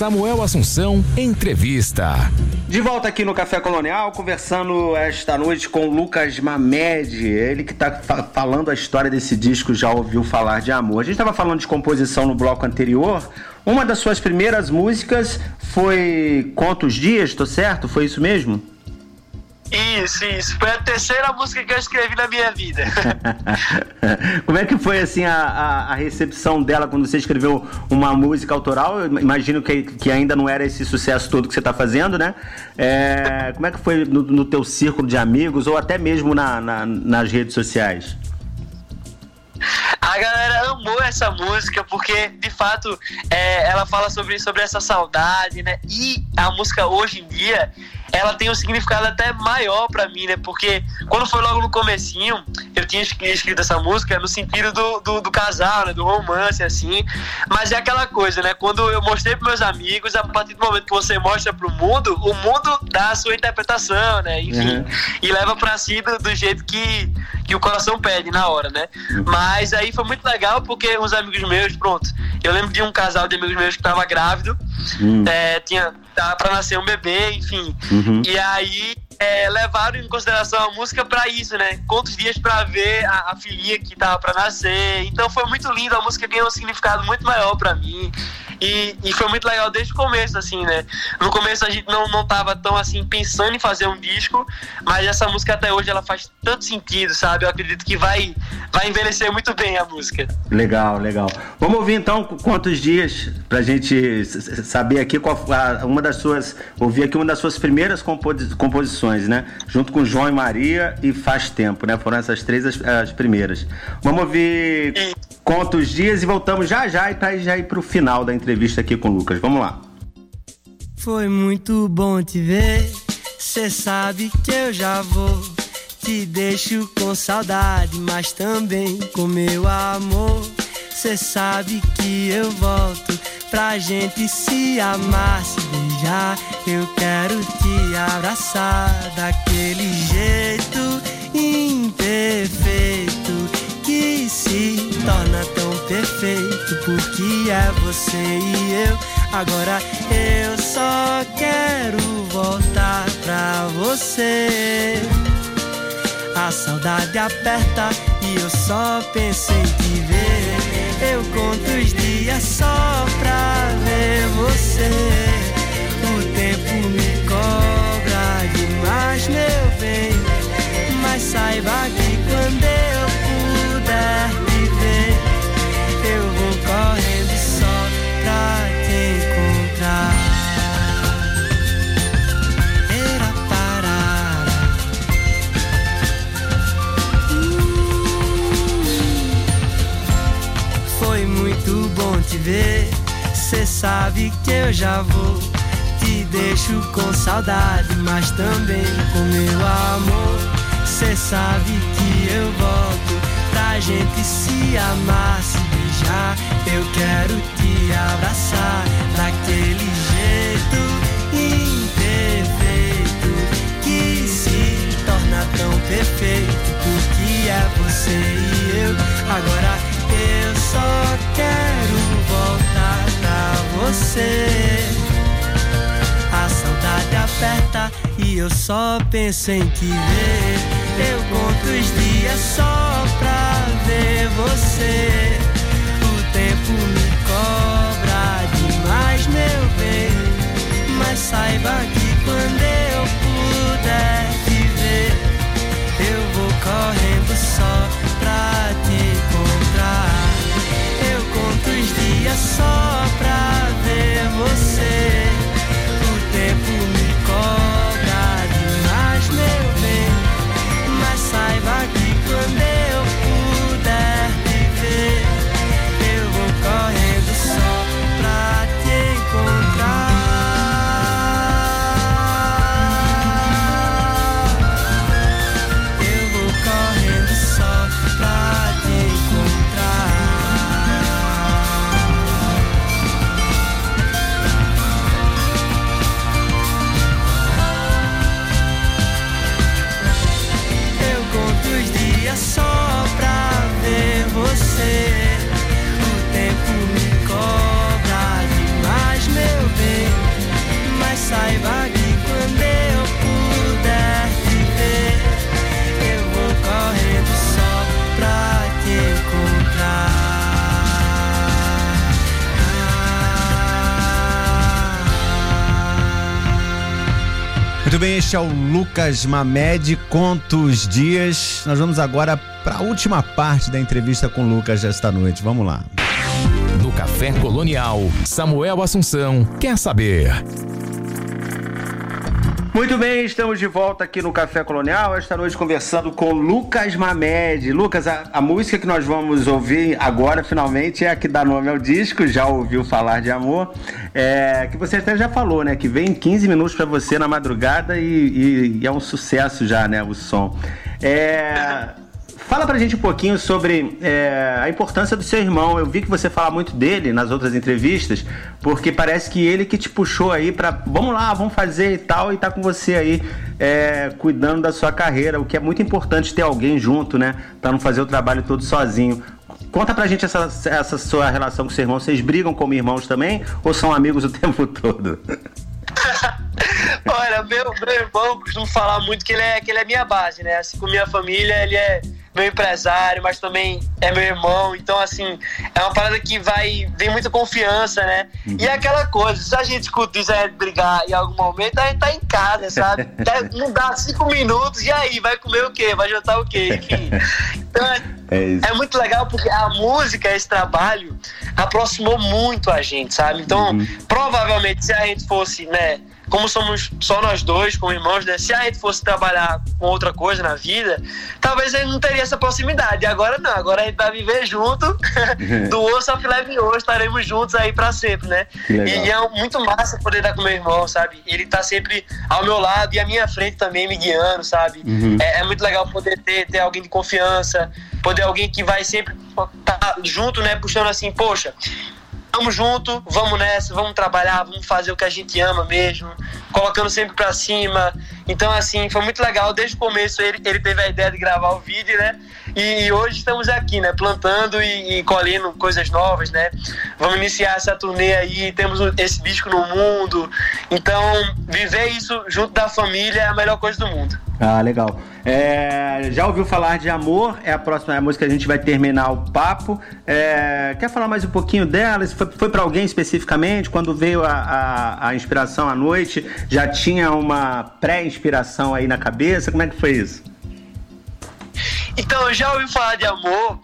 Samuel Assunção, entrevista. De volta aqui no Café Colonial, conversando esta noite com Lucas Mamed, ele que está fa falando a história desse disco, já ouviu falar de amor. A gente estava falando de composição no bloco anterior. Uma das suas primeiras músicas foi Quantos Dias, tô certo? Foi isso mesmo? Isso, isso. Foi a terceira música que eu escrevi na minha vida. Como é que foi assim a, a, a, recepção dela quando você escreveu uma música autoral? Eu imagino que, que ainda não era esse sucesso todo que você está fazendo, né? É, como é que foi no, no, teu círculo de amigos ou até mesmo na, na, nas redes sociais? A galera amou essa música porque, de fato, é, ela fala sobre, sobre essa saudade, né? E a música hoje em dia ela tem um significado até maior para mim, né? Porque quando foi logo no comecinho, eu tinha escrito essa música no sentido do, do, do, casal, né? Do romance, assim. Mas é aquela coisa, né? Quando eu mostrei pros meus amigos, a partir do momento que você mostra pro mundo, o mundo dá a sua interpretação, né? Enfim, uhum. e leva pra si do, do, jeito que, que o coração pede na hora, né? Mas aí foi muito legal porque uns amigos meus, pronto, eu lembro de um casal de amigos meus que tava grávido, uhum. é, tinha tava pra nascer um bebê, enfim. Uhum. E aí é, levaram em consideração a música para isso, né? Quantos dias para ver a, a, filhinha que tava para nascer. Então foi muito lindo, a música ganhou um significado muito maior para mim. E, e, foi muito legal desde o começo, assim, né? No começo a gente não, não tava tão assim pensando em fazer um disco, mas essa música até hoje ela faz tanto sentido, sabe? Eu acredito que vai, vai envelhecer muito bem a música. Legal, legal. Vamos ouvir então quantos dias pra gente saber aqui qual uma das suas. Ouvir aqui uma das suas primeiras composições, né? Junto com João e Maria e Faz Tempo, né? Foram essas três as, as primeiras. Vamos ouvir e... quantos dias e voltamos já já e tá já ir pro final da entrevista aqui com o Lucas. Vamos lá. Foi muito bom te ver. Cê sabe que eu já vou. Te deixo com saudade, mas também com meu amor. Cê sabe que eu volto pra gente se amar, se beijar. Eu quero te abraçar daquele jeito imperfeito que se torna tão perfeito porque é você e eu. Agora eu só quero voltar pra você. A saudade aperta e eu só penso em te ver. Eu conto os dias só pra ver você. Meu bem. Mas saiba que quando eu correndo só pra te encontrar. Parar. Foi muito bom te ver. Cê sabe que eu já vou. Deixo com saudade, mas também com meu amor. Cê sabe que eu volto pra gente se amar, se beijar. Eu quero te abraçar daquele jeito imperfeito que se torna tão perfeito. Porque é você e eu. Agora eu só quero voltar pra você. Saudade aperta e eu só penso em te ver. Eu conto os dias só pra ver você. O tempo me cobra demais, meu bem. Mas saiba que quando eu puder te ver, eu vou correndo só pra te encontrar. Eu conto os dias só pra ver você. Este é o Lucas Mamed, Contos Dias. Nós vamos agora para a última parte da entrevista com o Lucas desta noite. Vamos lá. No Café Colonial, Samuel Assunção quer saber. Muito bem, estamos de volta aqui no Café Colonial, esta noite conversando com Lucas Mamed. Lucas, a, a, música que nós vamos ouvir agora, finalmente, é a que dá nome ao disco, já ouviu falar de amor, é, que você até já falou, né, que vem 15 minutos para você na madrugada e, e, e, é um sucesso já, né, o som. É... Fala pra gente um pouquinho sobre é, a importância do seu irmão. Eu vi que você fala muito dele nas outras entrevistas, porque parece que ele que te puxou aí pra vamos lá, vamos fazer e tal, e tá com você aí é, cuidando da sua carreira, o que é muito importante ter alguém junto, né? Pra não fazer o trabalho todo sozinho. Conta pra gente essa, essa sua relação com seu irmão. Vocês brigam como irmãos também ou são amigos o tempo todo? Olha, meu, meu irmão costuma falar muito que ele, é, que ele é minha base, né? Assim como minha família, ele é meu empresário, mas também é meu irmão. Então, assim, é uma parada que vai, vem muita confiança, né? Uhum. E é aquela coisa, se a gente escuta gente brigar em algum momento, a gente tá em casa, sabe? Não dá cinco minutos, e aí, vai comer o quê? Vai jantar o quê? Enfim. Então, é, é, é, muito legal porque a música, esse trabalho, aproximou muito a gente, sabe? Então, uhum. provavelmente, se a gente fosse, né? Como somos só nós dois, como irmãos, né? Se a gente fosse trabalhar com outra coisa na vida, talvez a gente não teria essa proximidade. Agora não, agora a gente vai viver junto, do osso ao filé mignon, estaremos juntos aí para sempre, né? E, e, é muito massa poder estar com meu irmão, sabe? Ele tá sempre ao meu lado e à minha frente também me guiando, sabe? Uhum. É, é, muito legal poder ter, ter alguém de confiança, poder alguém que vai sempre estar tá junto, né? Puxando assim, poxa, Tamo junto, vamos nessa, vamos trabalhar, vamos fazer o que a gente ama mesmo, colocando sempre pra cima. Então, assim, foi muito legal. Desde o começo ele, ele teve a ideia de gravar o vídeo, né? E, e hoje estamos aqui, né? Plantando e, e, colhendo coisas novas, né? Vamos iniciar essa turnê aí, temos esse disco no mundo. Então, viver isso junto da família é a melhor coisa do mundo. Ah, legal. É, já ouviu falar de Amor? É a próxima música que a gente vai terminar o papo. É, quer falar mais um pouquinho dela? Foi, foi para alguém especificamente? Quando veio a, a, a, inspiração à noite, já tinha uma pré-inspiração aí na cabeça? Como é que foi isso? Então, eu já ouvi falar de Amor.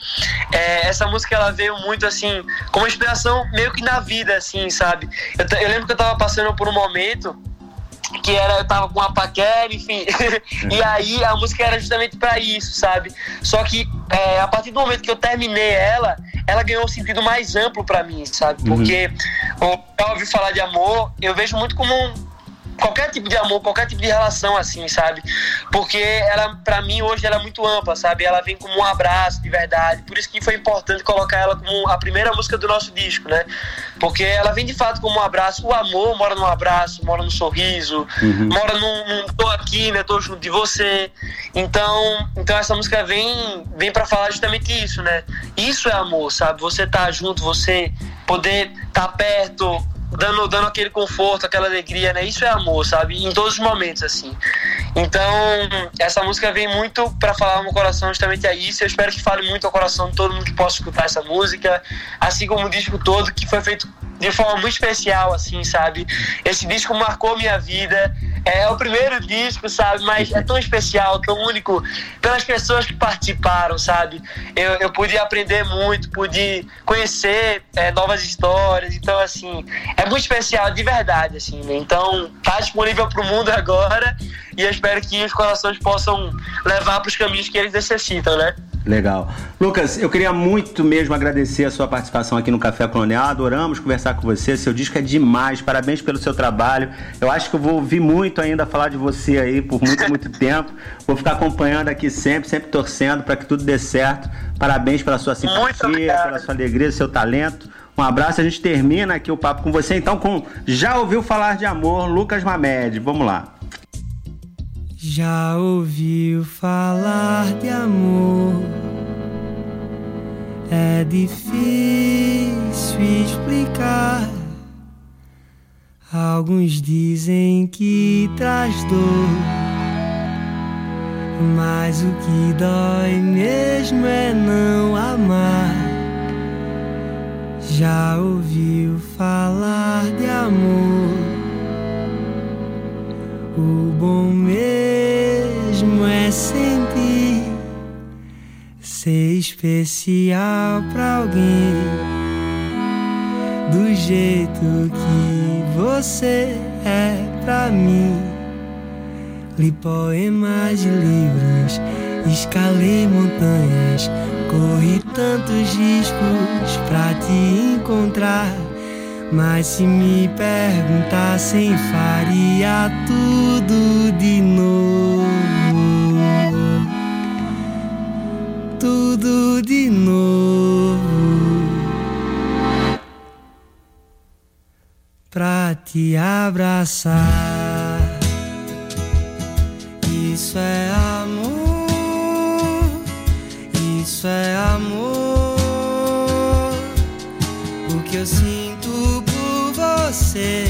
É, essa música ela veio muito assim, como inspiração meio que na vida, assim, sabe? Eu, eu lembro que eu tava passando por um momento que era, eu tava com uma paquera, enfim. e aí a música era justamente para isso, sabe? Só que é, a partir do momento que eu terminei ela, ela ganhou um sentido mais amplo para mim, sabe? Uhum. Porque uhum. eu ouvi falar de amor, eu vejo muito como um qualquer tipo de amor, qualquer tipo de relação assim, sabe? Porque ela, para mim, hoje ela é muito ampla, sabe? Ela vem como um abraço de verdade. Por isso que foi importante colocar ela como a primeira música do nosso disco, né? Porque ela vem de fato como um abraço. O amor mora no abraço, mora no sorriso, uhum. mora num, num, tô aqui, né? Tô junto de você. Então, então essa música vem, vem para falar justamente isso, né? Isso é amor, sabe? Você tá junto, você poder estar tá perto, dando, dando aquele conforto, aquela alegria, né? Isso é amor, sabe? Em todos os momentos, assim. Então, essa música vem muito para falar no coração justamente a isso. Eu espero que fale muito ao coração de todo mundo que possa escutar essa música, assim como o disco todo, que foi feito de forma muito especial, assim, sabe? Esse disco marcou minha vida. É o primeiro disco, sabe? Mas é tão especial, tão único pelas pessoas que participaram, sabe? Eu, eu pude aprender muito, pude conhecer é, novas histórias. Então, assim, é muito especial, de verdade, assim, né? Então, tá disponível pro mundo agora e eu espero que os corações possam levar para os caminhos que eles necessitam, né? Legal. Lucas, eu queria muito mesmo agradecer a sua participação aqui no Café Colonial. Adoramos conversar com você. Seu disco é demais. Parabéns pelo seu trabalho. Eu acho que eu vou ouvir muito ainda falar de você aí por muito, muito tempo. Vou ficar acompanhando aqui sempre, sempre torcendo para que tudo dê certo. Parabéns pela sua simpatia, pela sua alegria, seu talento. Um abraço, a gente termina aqui o papo com você. Então, com Já ouviu falar de amor, Lucas Mamed. Vamos lá. Já ouviu falar de amor? É difícil explicar. Alguns dizem que traz dor, mas o que dói mesmo é não amar. Já ouviu falar de amor? O bom mesmo é sentir ser especial pra alguém do jeito que você é pra mim. Li poemas e livros, escalei montanhas, corri tantos riscos pra te encontrar. Mas se me perguntassem, faria tudo de novo. Tudo de novo. Pra te abraçar. Isso é amor. Isso é amor. O que eu sinto você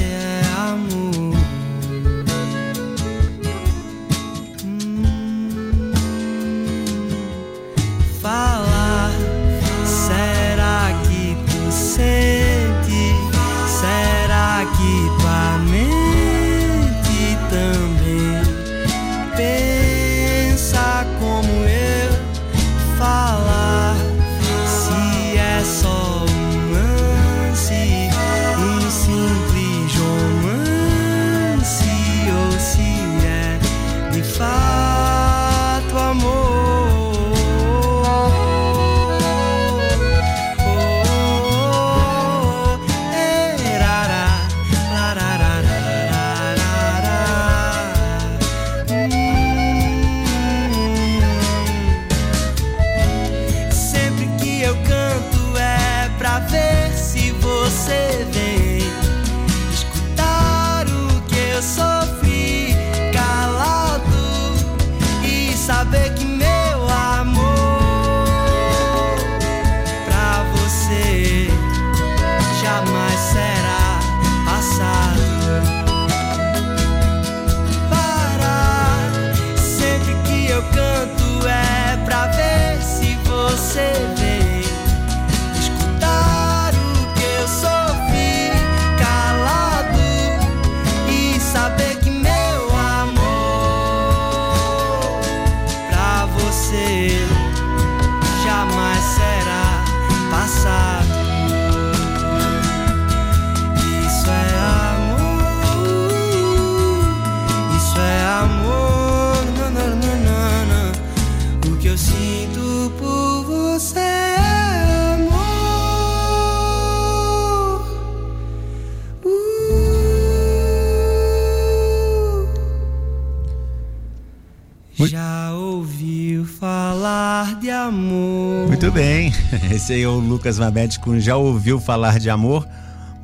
esse aí é o Lucas com Já Ouviu Falar de Amor.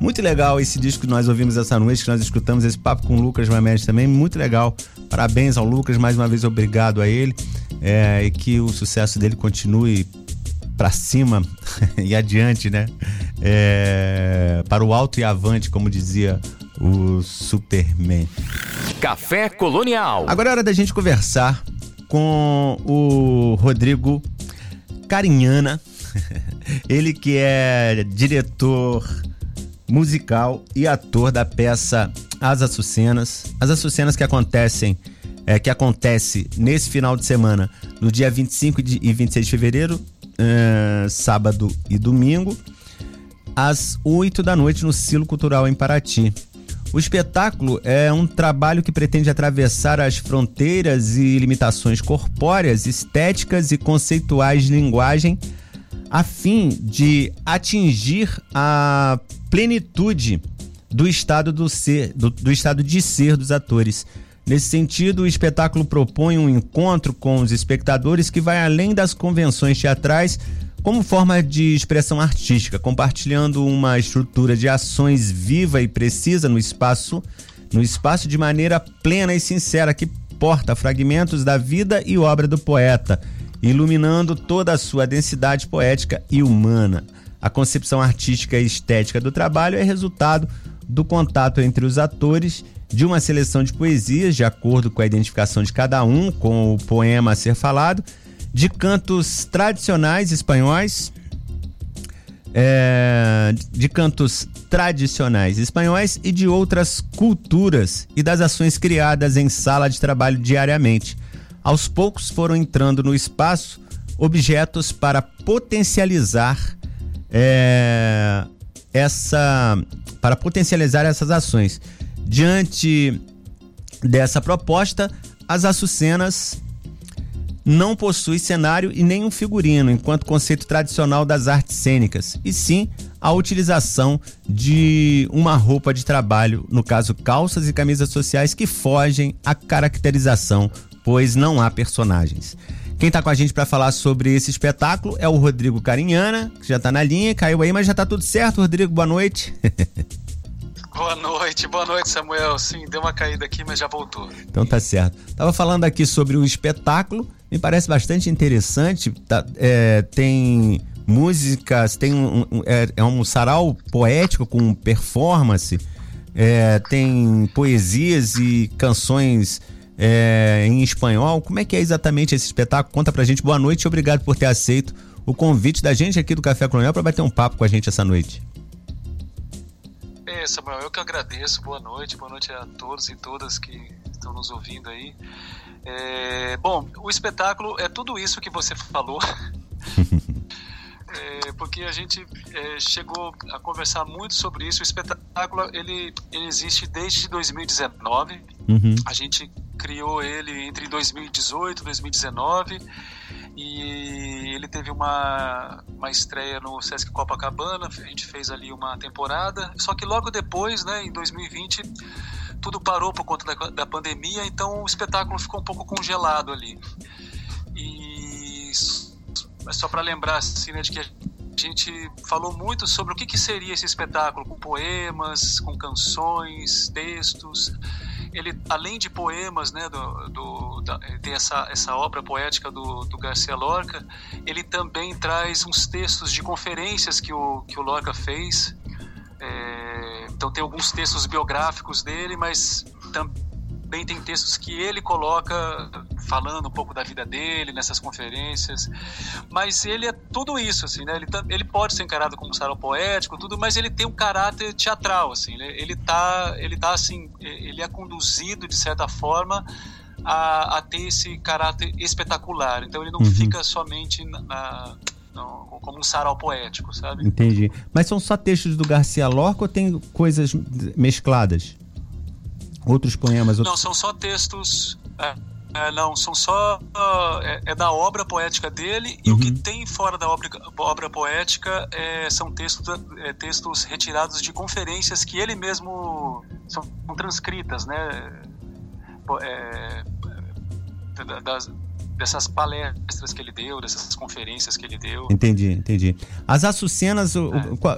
Muito legal esse disco que nós ouvimos essa noite, que nós escutamos esse papo com o Lucas Mamede também, muito legal. Parabéns ao Lucas, mais uma vez obrigado a ele é, e que o sucesso dele continue para cima e adiante, né? É, para o alto e avante, como dizia o Superman. Café Colonial. Agora é hora da gente conversar com o Rodrigo Carinhana, ele que é diretor musical e ator da peça As Açucenas. As Açucenas que acontecem, é, que acontece nesse final de semana, no dia 25 de- e 26 de fevereiro, é, sábado e domingo, às 8 da noite no Silo Cultural em Paraty. O espetáculo é um trabalho que pretende atravessar as fronteiras e limitações corpóreas, estéticas e conceituais de linguagem a fim de atingir a plenitude do estado do ser, do, do estado de ser dos atores. Nesse sentido, o espetáculo propõe um encontro com os espectadores que vai além das convenções teatrais como forma de expressão artística, compartilhando uma estrutura de ações viva e precisa no espaço, no espaço de maneira plena e sincera que porta fragmentos da vida e obra do poeta, iluminando toda a sua densidade poética e humana. A concepção artística e estética do trabalho é resultado do contato entre os atores, de uma seleção de poesias de acordo com a identificação de cada um com o poema a ser falado, de cantos tradicionais espanhóis, é, de cantos tradicionais espanhóis e de outras culturas e das ações criadas em sala de trabalho diariamente. Aos poucos foram entrando no espaço objetos para potencializar é, essa para potencializar essas ações. Diante dessa proposta, as açucenas não possui cenário e nem um figurino, enquanto conceito tradicional das artes cênicas, e sim a utilização de uma roupa de trabalho, no caso calças e camisas sociais, que fogem à caracterização, pois não há personagens. Quem está com a gente para falar sobre esse espetáculo é o Rodrigo Carinhana, que já está na linha, caiu aí, mas já está tudo certo, Rodrigo, boa noite. Boa noite, boa noite, Samuel. Sim, deu uma caída aqui, mas já voltou. Então tá certo. Tava falando aqui sobre o espetáculo, me parece bastante interessante. Tá, é, tem músicas, tem um, é, é, um sarau poético com performance, é, tem poesias e canções é, em espanhol. Como é que é exatamente esse espetáculo? Conta pra gente. Boa noite e obrigado por ter aceito o convite da gente aqui do Café Colonial para bater um papo com a gente essa noite. É, Samuel, eu que agradeço. Boa noite, boa noite a todos e todas que estão nos ouvindo aí. É, bom, o espetáculo é tudo isso que você falou. é, porque a gente é, chegou a conversar muito sobre isso. O espetáculo ele, ele existe desde 2019. Uhum. A gente criou ele entre 2018 e 2019 e ele teve uma, uma estreia no Sesc Copacabana, a gente fez ali uma temporada, só que logo depois, né, em 2020, tudo parou por conta da, da pandemia, então o espetáculo ficou um pouco congelado ali. E só para lembrar assim, né, de que a gente falou muito sobre o que, que seria esse espetáculo, com poemas, com canções, textos ele além de poemas, né, do, do da, tem essa, essa obra poética do, do Garcia Lorca, ele também traz uns textos de conferências que o, que o Lorca fez. É, então tem alguns textos biográficos dele, mas também também tem textos que ele coloca falando um pouco da vida dele nessas conferências. Mas ele é tudo isso, assim, né? Ele, tá, ele pode ser encarado como um sarau poético, tudo, mas ele tem um caráter teatral, assim. Ele, ele tá, ele tá assim, ele é conduzido de certa forma a, a ter esse caráter espetacular. Então ele não uhum. fica somente na, na como um sarau poético, sabe? Entendi. Mas são só textos do Garcia Lorca ou tem coisas mescladas? Outros poemas? Outros... Não, são só textos. É, é, não, são só. É, é, da obra poética dele, e uhum. o que uhum. tem fora da obra, obra poética é, são textos, é, textos retirados de conferências que ele mesmo. são transcritas, né? É, das, dessas palestras que ele deu, dessas conferências que ele deu. Entendi, entendi. As Açucenas, o,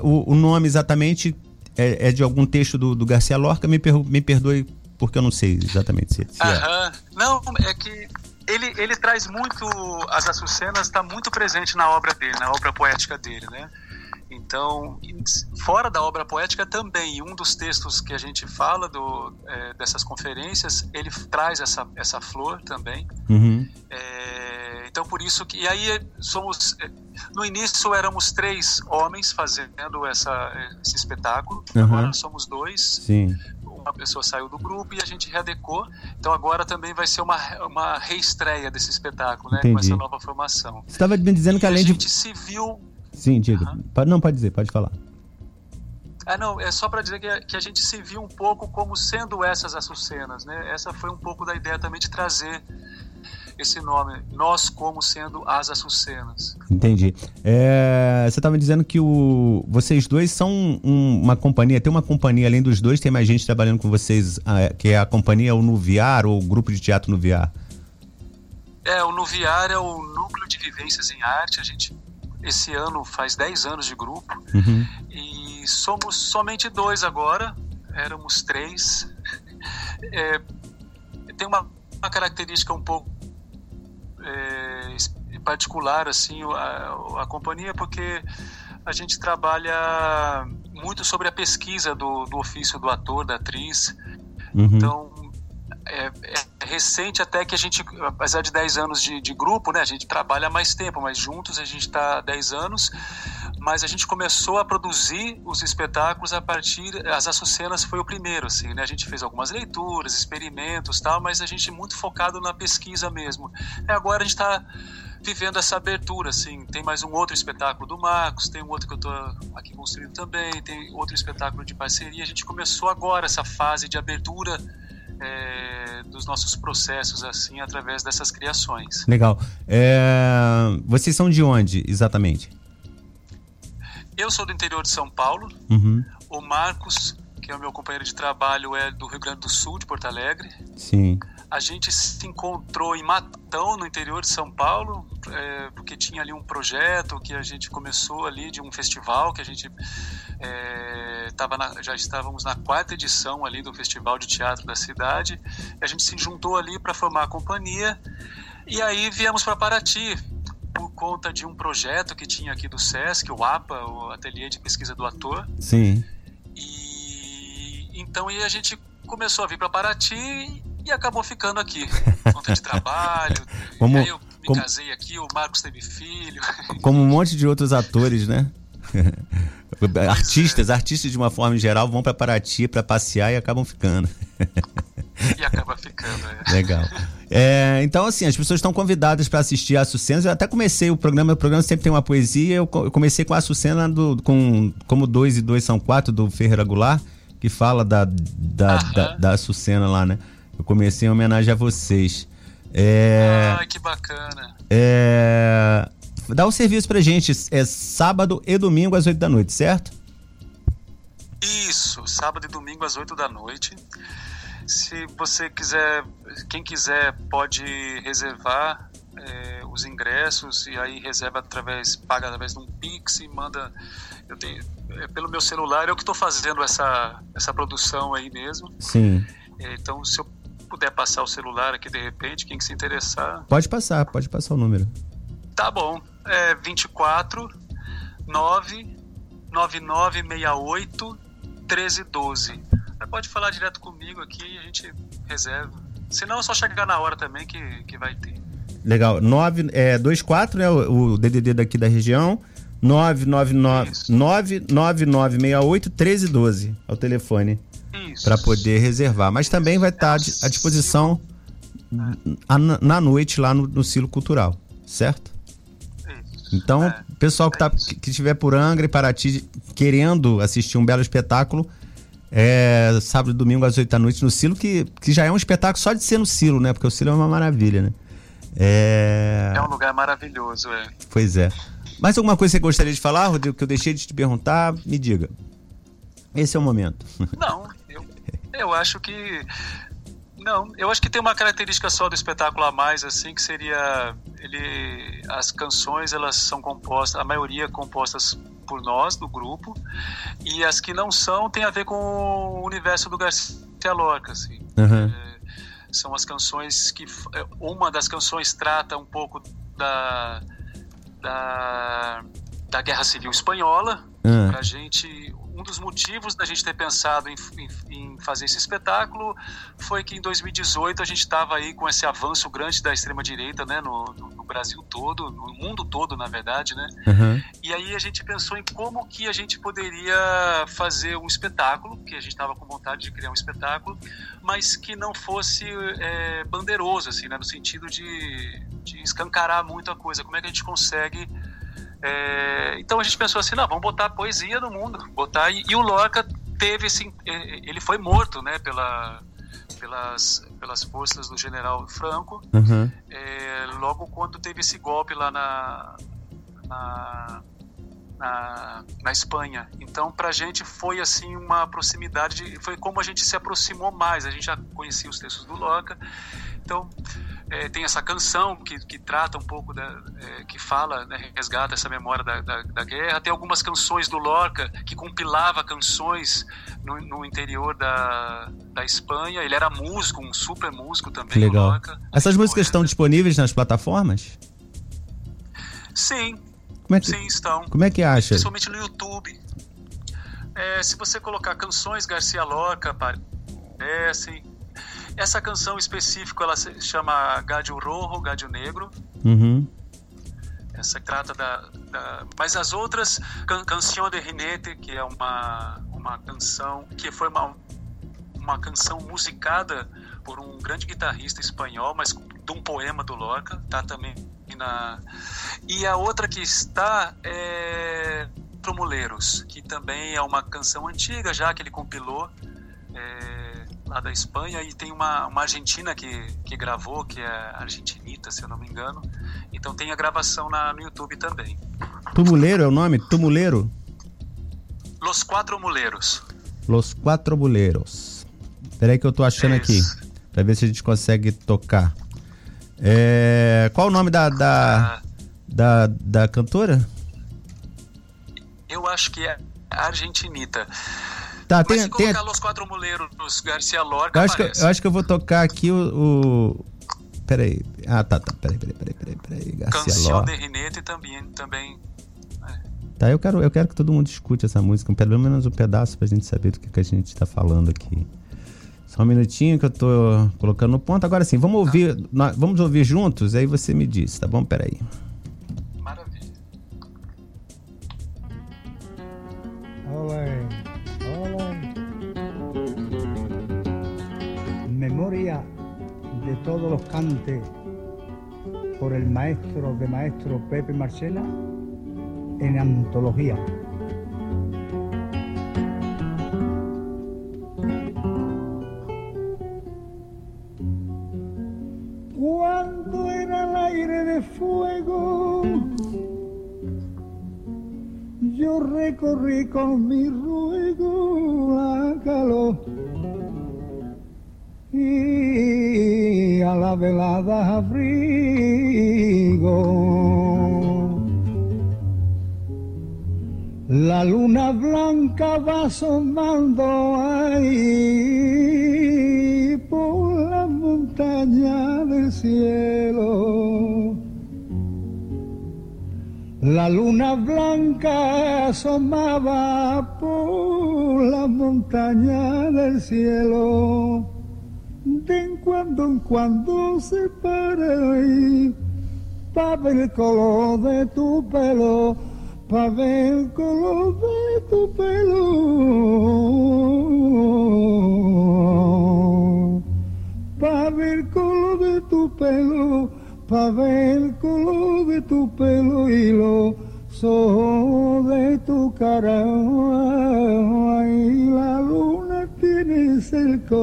o, o nome exatamente é, é de algum texto do, do Garcia Lorca, me, per, me perdoe porque eu não sei exatamente se, se é. Não, é que ele, ele traz muito, as Açucenas está muito presente na obra dele, na obra poética dele, né? Então, fora da obra poética também, um dos textos que a gente fala do, é, dessas conferências, ele traz essa, essa flor também. Uhum. É, então, por isso que. E aí, somos. No início éramos três homens fazendo essa, esse espetáculo, uhum. agora somos dois. Sim. Uma pessoa saiu do grupo e a gente readecou. Então, agora também vai ser uma, uma reestreia desse espetáculo, né? Com essa nova formação. Você estava me dizendo e que além de. A gente se viu Sim, diga. Uhum. Não, pode dizer, pode falar. Ah, não, é só para dizer que a, que a, gente se viu um pouco como sendo essas açucenas, né? Essa foi um pouco da ideia também de trazer esse nome, nós como sendo as açucenas. Entendi. É, você estava dizendo que o, vocês dois são um, uma companhia, tem uma companhia além dos dois, tem mais gente trabalhando com vocês, que é a companhia o Nuviar ou o grupo de teatro Nuviar? É, o Nuviar é o Núcleo de Vivências em Arte, a gente esse ano faz 10 anos de grupo uhum. e somos somente dois agora, éramos três. É, tem uma, uma, característica um pouco é, particular assim a, a, companhia porque a gente trabalha muito sobre a pesquisa do, do ofício do ator, da atriz. Uhum. Então é, é, recente até que a gente, apesar de 10 anos de, de, grupo, né, a gente trabalha mais tempo, mas juntos a gente está 10 anos, mas a gente começou a produzir os espetáculos a partir as açucenas foi o primeiro assim né? A gente fez algumas leituras experimentos tal mas a gente muito focado na pesquisa mesmo. E agora a gente está vivendo essa abertura assim. Tem mais um outro espetáculo do Marcos tem um outro que eu estou aqui construindo também tem outro espetáculo de parceria. A gente começou agora essa fase de abertura é, dos nossos processos assim através dessas criações. Legal. É, vocês são de onde exatamente eu sou do interior de São Paulo. Uhum. O Marcos, que é o meu companheiro de trabalho, é do Rio Grande do Sul, de Porto Alegre. Sim. A gente se encontrou em Matão, no interior de São Paulo, é, porque tinha ali um projeto que a gente começou ali de um festival que a gente é, na, já estávamos na quarta edição ali do festival de teatro da cidade. a gente se juntou ali para formar a companhia e aí viemos para Paraty por conta de um projeto que tinha aqui do SESC, o APA, o Ateliê de Pesquisa do Ator. Sim. E então aí a gente começou a vir para Paraty e acabou ficando aqui, conta de trabalho. Como, eu me como, casei aqui, o Marcos teve filho. Como um monte de outros atores, né? artistas, é. artistas de uma forma em geral vão para Paraty para passear e acabam ficando. e acaba ficando, é. Legal. É, então, assim, as pessoas estão convidadas para assistir a Açucena. Eu até comecei o programa, o programa sempre tem uma poesia. Eu comecei com a Açucena do, com Como Dois e Dois São Quatro, do Ferreira Goulart, que fala da, da, da, da Açucena lá, né? Eu comecei em homenagem a vocês. É, ah, que bacana. É, dá o um serviço pra gente. É sábado e domingo às oito da noite, certo? Isso, sábado e domingo às oito da noite. Se você quiser, quem quiser pode reservar é, os ingressos e aí reserva através, paga através de um Pix e manda. Eu tenho, é, pelo meu celular, eu que estou fazendo essa, essa produção aí mesmo. Sim. É, então, se eu puder passar o celular aqui de repente, quem que se interessar. Pode passar, pode passar o número. Tá bom. É 24 9 9968 1312 pode falar direto comigo aqui e a gente reserva. Se não, é só chegar na hora também que, que vai ter. Legal. 9, é, 24, né? O, o DDD daqui da região. 99968 1312 é o telefone. Para poder reservar. Mas também vai estar à disposição na noite lá no, no Silo Cultural, certo? Então, é, pessoal que, tá, que estiver por Angra e Paraty querendo assistir um belo espetáculo, é, sábado e domingo às 8 da noite no Silo, que, que já é um espetáculo só de ser no Silo, né? Porque o Silo é uma maravilha, né? É... é um lugar maravilhoso, é. Pois é. Mais alguma coisa que você gostaria de falar, Rodrigo, que eu deixei de te perguntar? Me diga. Esse é o momento. Não, eu, eu acho que. Não, eu acho que tem uma característica só do espetáculo a mais, assim, que seria. Ele, as canções, elas são compostas, a maioria compostas por nós, do grupo, e as que não são tem a ver com o universo do Garcia Lorca, assim. Uhum. É, são as canções que... É, uma das canções trata um pouco da... da, da Guerra Civil Espanhola, uhum. pra gente um dos motivos da gente ter pensado em, em, em, fazer esse espetáculo foi que em 2018 a gente estava aí com esse avanço grande da extrema direita, né, no, no, no Brasil todo, no mundo todo, na verdade, né. Uhum. E aí a gente pensou em como que a gente poderia fazer um espetáculo, que a gente estava com vontade de criar um espetáculo, mas que não fosse é, bandeiroso, assim, né, no sentido de, de escancarar muito a coisa. Como é que a gente consegue é, então a gente pensou assim, não, vamos botar poesia no mundo, botar e, e o Lorca teve esse, ele foi morto, né, pela, pelas, pelas forças do General Franco, uhum. é, logo quando teve esse golpe lá na, na na, na Espanha. Então, para a gente foi assim uma proximidade, de, foi como a gente se aproximou mais. A gente já conhecia os textos do Lorca, então é, tem essa canção que, que trata um pouco, da, é, que fala, né, resgata essa memória da, da, da, guerra. Tem algumas canções do Lorca que compilava canções no, no interior da, da Espanha. Ele era músico, um super músico também. Que legal. Lorca, Essas músicas estão disponíveis nas plataformas? Sim, como é que, sim, estão. Como é que acha? Principalmente no YouTube. É, se você colocar canções Garcia Lorca, aparecem. Essa canção específica ela se chama Gádio Rojo, Gádio Negro. Uhum. essa trata da, da, mas as outras can, Canção de Rinete que é uma uma canção que foi uma uma canção musicada por um grande guitarrista espanhol mas de um poema do Lorca tá também na e a outra que está é Tromuleiros que também é uma canção antiga já que ele compilou é, lá da Espanha e tem uma, uma argentina que, que gravou, que é Argentinita, se eu não me engano. Então tem a gravação na, no YouTube também. Tumuleiro é o nome? Tumuleiro? Los Quatro Muleiros. Los Quatro Muleiros. Peraí que eu tô achando é aqui, pra ver se a gente consegue tocar. É... Qual o nome da, da, ah, da, da cantora? Eu acho que é Argentinita. Tá, tem, se colocar tem... Los Quatro Muleiros, Garcia Lorca, eu acho, que, eu acho que eu vou tocar aqui o... o... Peraí. Ah, tá, tá. Peraí, peraí, peraí, peraí. peraí. Garcia Canção Lorca. de Rinete também... também é. Tá, eu quero, eu quero que todo mundo escute essa música, pelo menos um pedaço pra gente saber do que, que a gente tá falando aqui. Só um minutinho que eu tô colocando no ponto. Agora sim, vamos ouvir, nós, vamos ouvir juntos, aí você me diz, tá bom? Peraí. Maravilha. Olé. De todos los cantes por el maestro de maestro Pepe Marchena en antología. Cuando era el aire de fuego, yo recorrí con mi ruego la calor y a la velada abrigo. La luna blanca va asomando ahí por la montaña del cielo. La luna blanca asomaba por la montaña del cielo de en cuando en cuando se para y pa' ver el color de tu pelo, pa' ver el color de tu pelo, pa' ver el color de tu pelo, pa' ver el color de tu pelo y los ojos de tu cara, y la luna tiene cerco.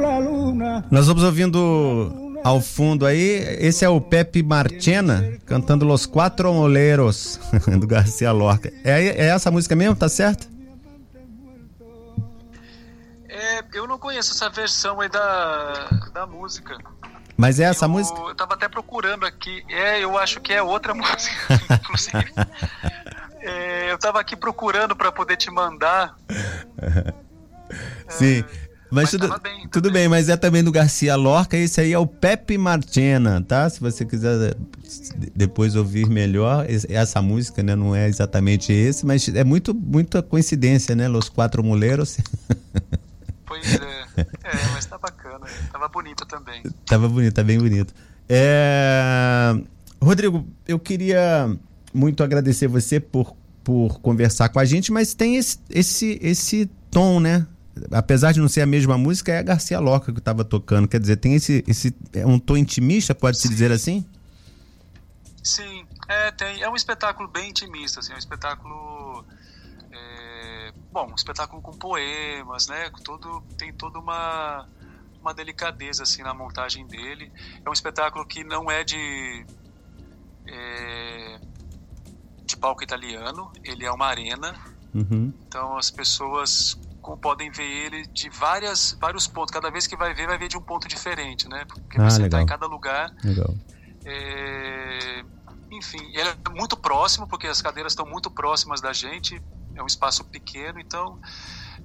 la luna. Nós vamos ouvindo ao fundo aí, esse é o Pepe Marchena cantando Los Quatro Moleros do Garcia Lorca. É, é essa música mesmo, tá certo? É, eu não conheço essa versão aí da, da música. Mas é essa eu, música? Eu tava até procurando aqui. É, eu acho que é outra música, inclusive. é, eu tava aqui procurando para poder te mandar. Sim. É, mas, mas tudo, bem, tudo bem. mas é também do Garcia Lorca. Esse aí é o Pepe Marchena, tá? Se você quiser depois ouvir melhor, essa música, né? Não é exatamente esse, mas é muito, muita coincidência, né? Los Quatro Muleros. Pois é. É, mas tá bacana. Tava bonito também. Tava bonito, tá bem bonito. É... Rodrigo, eu queria muito agradecer você por, por conversar com a gente, mas tem esse, esse, esse tom, né? apesar de não ser a mesma música, é a Garcia Lorca que estava tocando. Quer dizer, tem esse, esse é um tom intimista, pode-se dizer assim? Sim, é, tem, é um espetáculo bem intimista, assim, é um espetáculo. Bom, um espetáculo com poemas, né? Todo, tem toda uma, uma delicadeza assim, na montagem dele. É um espetáculo que não é de. É, de palco italiano, ele é uma arena. Uhum. Então as pessoas podem ver ele de várias, vários pontos. Cada vez que vai ver, vai ver de um ponto diferente, né? Porque ah, você está em cada lugar. Legal. É... Enfim, ele é muito próximo, porque as cadeiras estão muito próximas da gente, é um espaço pequeno, então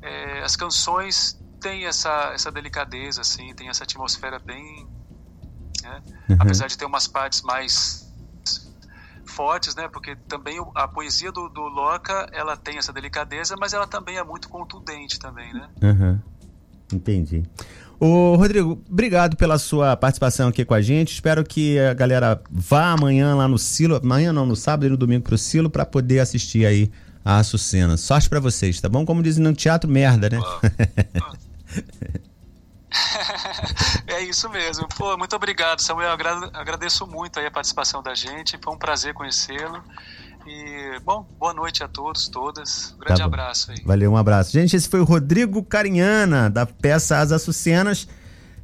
é, as canções têm essa, essa delicadeza, assim, tem essa atmosfera bem. Né? Uhum. Apesar de ter umas partes mais fortes, né? Porque também a poesia do, do Lorca, ela tem essa delicadeza, mas ela também é muito contundente também, né? Uhum. Entendi. Ô, Rodrigo, obrigado pela sua participação aqui com a gente. Espero que a galera vá amanhã lá no Silo, amanhã não, no sábado e no domingo pro Silo para poder assistir aí a Açucena. Sorte para vocês, tá bom? Como dizem no teatro, merda, né? é isso mesmo. Pô, muito obrigado, Samuel. Agradeço muito aí a participação da gente. Foi um prazer conhecê-lo. E, bom, boa noite a todos, todas. Um grande tá abraço aí. Valeu, um abraço. Gente, esse foi o Rodrigo Carinhana, da peça As Açucenas,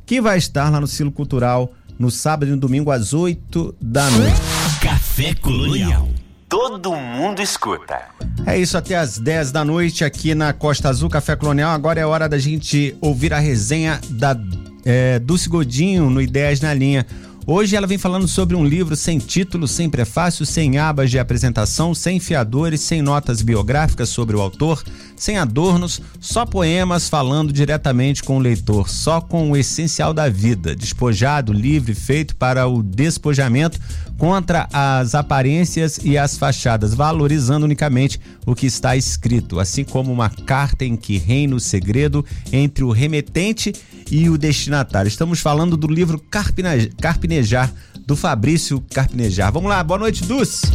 que vai estar lá no Silo Cultural no sábado e no domingo às 8 da noite. Café Colonial. Todo mundo escuta. É isso, até às 10 da noite aqui na Costa Azul Café Colonial. Agora é hora da gente ouvir a resenha da é, Dulce Godinho no Ideias na Linha. Hoje ela vem falando sobre um livro sem título, sem prefácio, sem abas de apresentação, sem fiadores, sem notas biográficas sobre o autor, sem adornos, só poemas falando diretamente com o leitor, só com o essencial da vida, despojado, livre, feito para o despojamento contra as aparências e as fachadas, valorizando unicamente o que está escrito, assim como uma carta em que reina o segredo entre o remetente e o destinatário. Estamos falando do livro Carpinejar, do Fabrício Carpinejar. Vamos lá, boa noite, Dulce.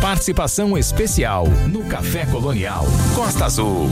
Participação especial no Café Colonial Costa Azul.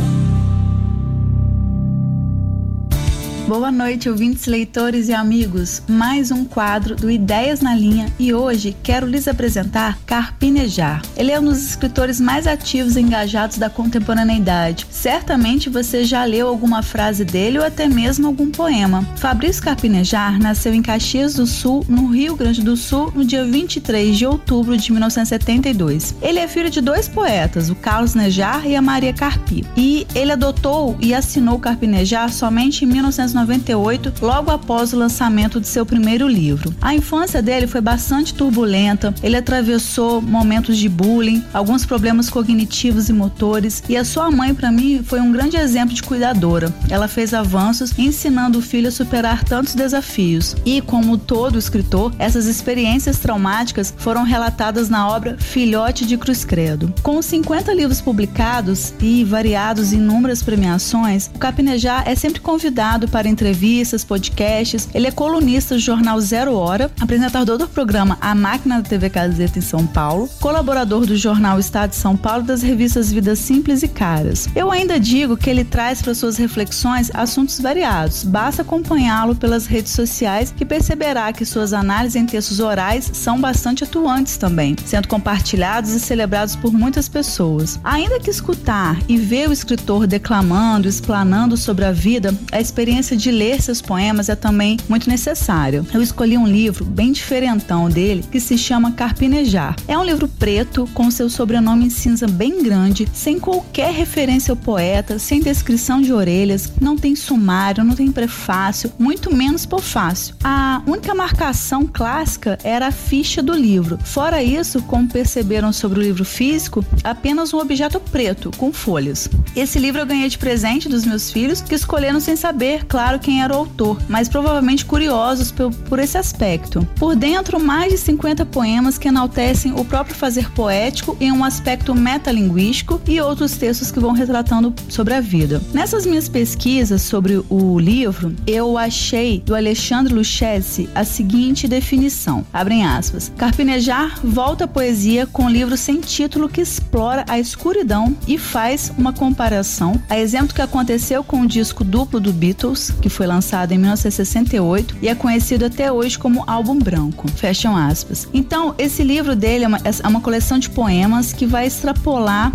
Boa noite, ouvintes, leitores e amigos. Mais um quadro do Ideias na Linha e hoje quero lhes apresentar Carpinejar. Ele é um dos escritores mais ativos e engajados da contemporaneidade. Certamente você já leu alguma frase dele ou até mesmo algum poema. Fabrício Carpinejar nasceu em Caxias do Sul, no Rio Grande do Sul, no dia 23 de outubro de 1972. Ele é filho de dois poetas, o Carlos Nejar e a Maria Carpi. E ele adotou e assinou Carpinejar somente em 1990 1998, logo após o lançamento de seu primeiro livro. A infância dele foi bastante turbulenta, ele atravessou momentos de bullying, alguns problemas cognitivos e motores, e a sua mãe, para mim, foi um grande exemplo de cuidadora. Ela fez avanços ensinando o filho a superar tantos desafios. E, como todo escritor, essas experiências traumáticas foram relatadas na obra Filhote de Cruz Credo. Com 50 livros publicados e variados em inúmeras premiações, o Capinejar é sempre convidado para para entrevistas, podcasts. Ele é colunista do jornal Zero Hora, apresentador do programa A Máquina da TV Gazeta em São Paulo, colaborador do jornal Estado de São Paulo e das revistas Vidas Simples e Caras. Eu ainda digo que ele traz para suas reflexões assuntos variados. Basta acompanhá-lo pelas redes sociais que perceberá que suas análises em textos orais são bastante atuantes também, sendo compartilhados e celebrados por muitas pessoas. Ainda que escutar e ver o escritor declamando, explanando sobre a vida, a experiência de ler seus poemas é também muito necessário. Eu escolhi um livro bem diferentão dele que se chama Carpinejar. É um livro preto com seu sobrenome em cinza bem grande, sem qualquer referência ao poeta, sem descrição de orelhas, não tem sumário, não tem prefácio, muito menos pofácio. A única marcação clássica era a ficha do livro. Fora isso, como perceberam sobre o livro físico, apenas um objeto preto com folhas. Esse livro eu ganhei de presente dos meus filhos que escolheram sem saber, claro claro quem era o autor, mas provavelmente curiosos por, por esse aspecto. Por dentro, mais de 50 poemas que enaltecem o próprio fazer poético em um aspecto metalinguístico e outros textos que vão retratando sobre a vida. Nessas minhas pesquisas sobre o livro, eu achei do Alexandre Lucchesi a seguinte definição: abrem aspas. Carpinejar volta à poesia com um livro sem título que explora a escuridão e faz uma comparação, a exemplo que aconteceu com o disco duplo do Beatles, que foi lançado em 1968 e é conhecido até hoje como Álbum Branco. Fecham aspas. Então, esse livro dele é uma, é uma coleção de poemas que vai extrapolar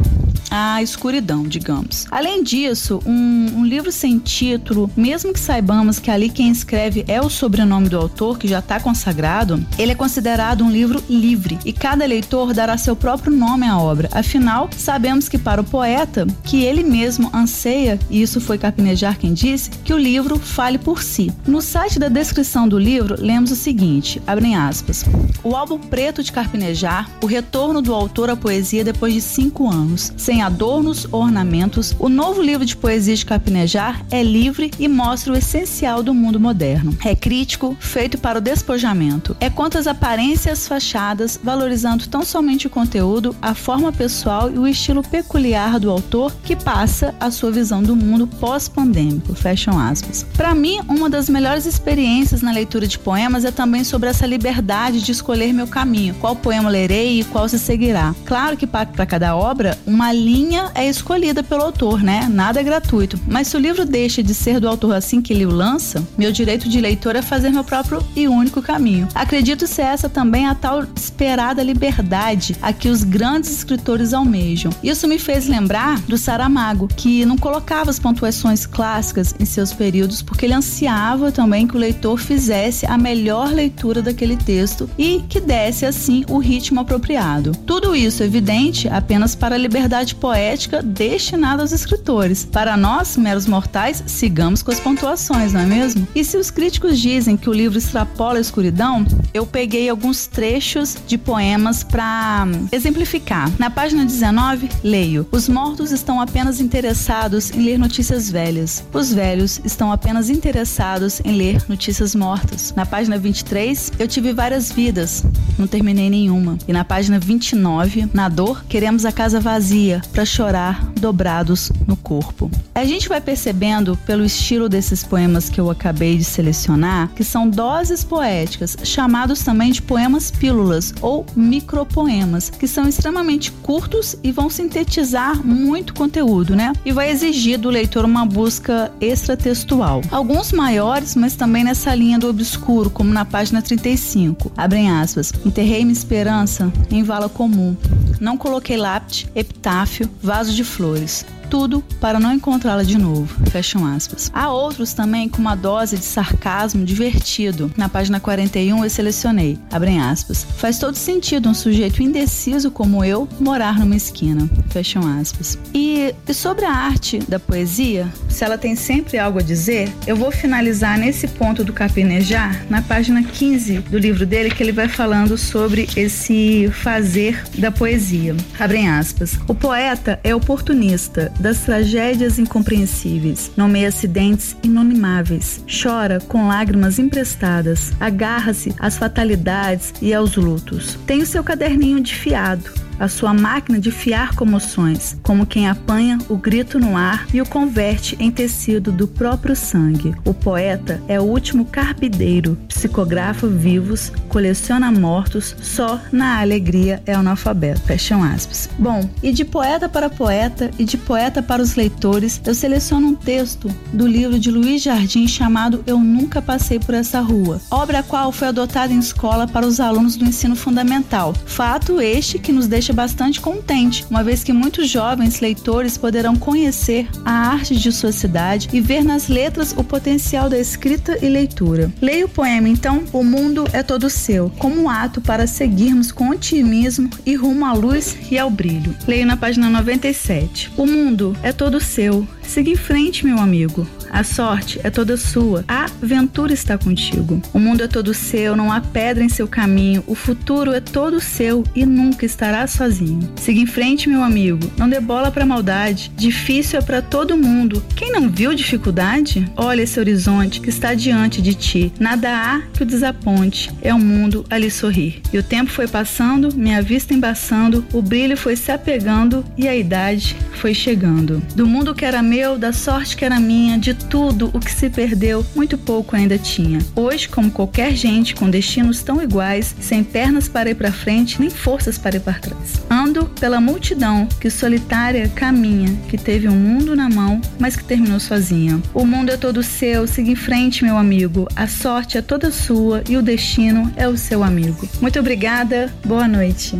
a escuridão, digamos. Além disso, um, um, livro sem título, mesmo que saibamos que ali quem escreve é o sobrenome do autor, que já está consagrado, ele é considerado um livro livre e cada leitor dará seu próprio nome à obra. Afinal, sabemos que para o poeta, que ele mesmo anseia, e isso foi Carpinejar quem disse, que o livro fale por si. No site da descrição do livro, lemos o seguinte, abrem aspas, o álbum preto de Carpinejar, o retorno do autor à poesia depois de cinco anos, sem adornos ou ornamentos, o novo livro de poesia de Carpinejar é livre e mostra o essencial do mundo moderno. É crítico, feito para o despojamento. É quanto às aparências fachadas, valorizando tão somente o conteúdo, a forma pessoal e o estilo peculiar do autor que passa a sua visão do mundo pós-pandêmico. Fecham aspas. Para mim, uma das melhores experiências na leitura de poemas é também sobre essa liberdade de escolher meu caminho, qual poema lerei e qual se seguirá. Claro que para cada obra, uma linha é escolhida pelo autor, né? Nada é gratuito. Mas se o livro deixa de ser do autor assim que ele o lança, meu direito de leitor é fazer meu próprio e único caminho. Acredito ser essa também a tal esperada liberdade a que os grandes escritores almejam. Isso me fez lembrar do Saramago, que não colocava as pontuações clássicas em seus períodos porque ele ansiava também que o leitor fizesse a melhor leitura daquele texto e que desse assim o ritmo apropriado. Tudo isso evidente apenas para a liberdade poética destinada aos escritores. Para nós, meros mortais, sigamos com as pontuações, não é mesmo? E se os críticos dizem que o livro extrapola a escuridão, eu peguei alguns trechos de poemas para exemplificar. Na página 19, leio: Os mortos estão apenas interessados em ler notícias velhas. Os velhos estão apenas interessados em ler notícias mortas. Na página 23, eu tive várias vidas, não terminei nenhuma. E na página 29, na dor, queremos a casa vazia para chorar dobrados no corpo. A gente vai percebendo pelo estilo desses poemas que eu acabei de selecionar que são doses poéticas, chamados também de poemas pílulas ou micropoemas, que são extremamente curtos e vão sintetizar muito conteúdo, né? E vai exigir do leitor uma busca extratextual. Alguns maiores, mas também nessa linha do obscuro, como na página 35. Abrem aspas. Enterrei minha esperança em vala comum. Não coloquei lápide, epitáfio, vaso de flores tudo para não encontrá-la de novo. Fecham aspas. Há outros também com uma dose de sarcasmo divertido. Na página 41 eu selecionei, abrem aspas. Faz todo sentido um sujeito indeciso como eu morar numa esquina. Fecham aspas. E, sobre a arte da poesia, se ela tem sempre algo a dizer, eu vou finalizar nesse ponto do Capinejar, na página 15 do livro dele, que ele vai falando sobre esse fazer da poesia. Abrem aspas. O poeta é oportunista, das tragédias incompreensíveis, nomeia acidentes inonimáveis, chora com lágrimas emprestadas, agarra-se às fatalidades e aos lutos. Tem o seu caderninho de fiado a sua máquina de fiar comoções, como quem apanha o grito no ar e o converte em tecido do próprio sangue. O poeta é o último carpideiro, psicografa vivos, coleciona mortos, só na alegria é analfabeto. Fecham aspas. Bom, e de poeta para poeta e de poeta para os leitores, eu seleciono um texto do livro de Luiz Jardim chamado Eu Nunca Passei por Essa Rua, obra a qual foi adotada em escola para os alunos do ensino fundamental. Fato este que nos deixa bastante contente, uma vez que muitos jovens leitores poderão conhecer a arte de sua cidade e ver nas letras o potencial da escrita e leitura. Leia o poema, então, O Mundo é Todo Seu, como um ato para seguirmos com otimismo e rumo à luz e ao brilho. Leio na página 97. O mundo é todo seu. Siga em frente, meu amigo. A sorte é toda sua. A ventura está contigo. O mundo é todo seu, não há pedra em seu caminho. O futuro é todo seu e nunca estará sozinho. Siga em frente, meu amigo. Não dê bola para maldade. Difícil é para todo mundo. Quem não viu dificuldade? Olha esse horizonte que está diante de ti. Nada há que o desaponte. É o mundo a lhe sorrir. E o tempo foi passando, minha vista embaçando, o brilho foi se apegando e a idade foi chegando. Do mundo que era meu, da sorte que era minha, de tudo o que se perdeu, muito pouco ainda tinha. Hoje, como qualquer gente com destinos tão iguais, sem pernas para ir para frente, nem forças para ir para trás. Ando pela multidão que solitária caminha, que teve um mundo na mão, mas que terminou sozinha. O mundo é todo seu, siga em frente, meu amigo. A sorte é toda sua e o destino é o seu amigo. Muito obrigada, boa noite.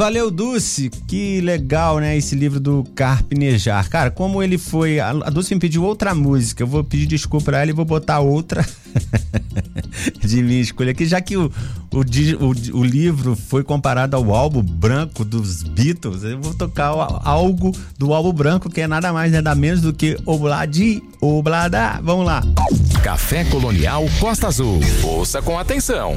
Valeu, Dulce. Que legal, né? Esse livro do Carpinejar. Cara, como ele foi. A Dulce me pediu outra música. Eu vou pedir desculpa pra ela e vou botar outra de minha escolha aqui, já que o, o, o, livro foi comparado ao álbum branco dos Beatles. Eu vou tocar algo do álbum branco, que é nada mais, nada menos do que Obladi Oblada. Vamos lá. Café Colonial Costa Azul. Ouça com atenção.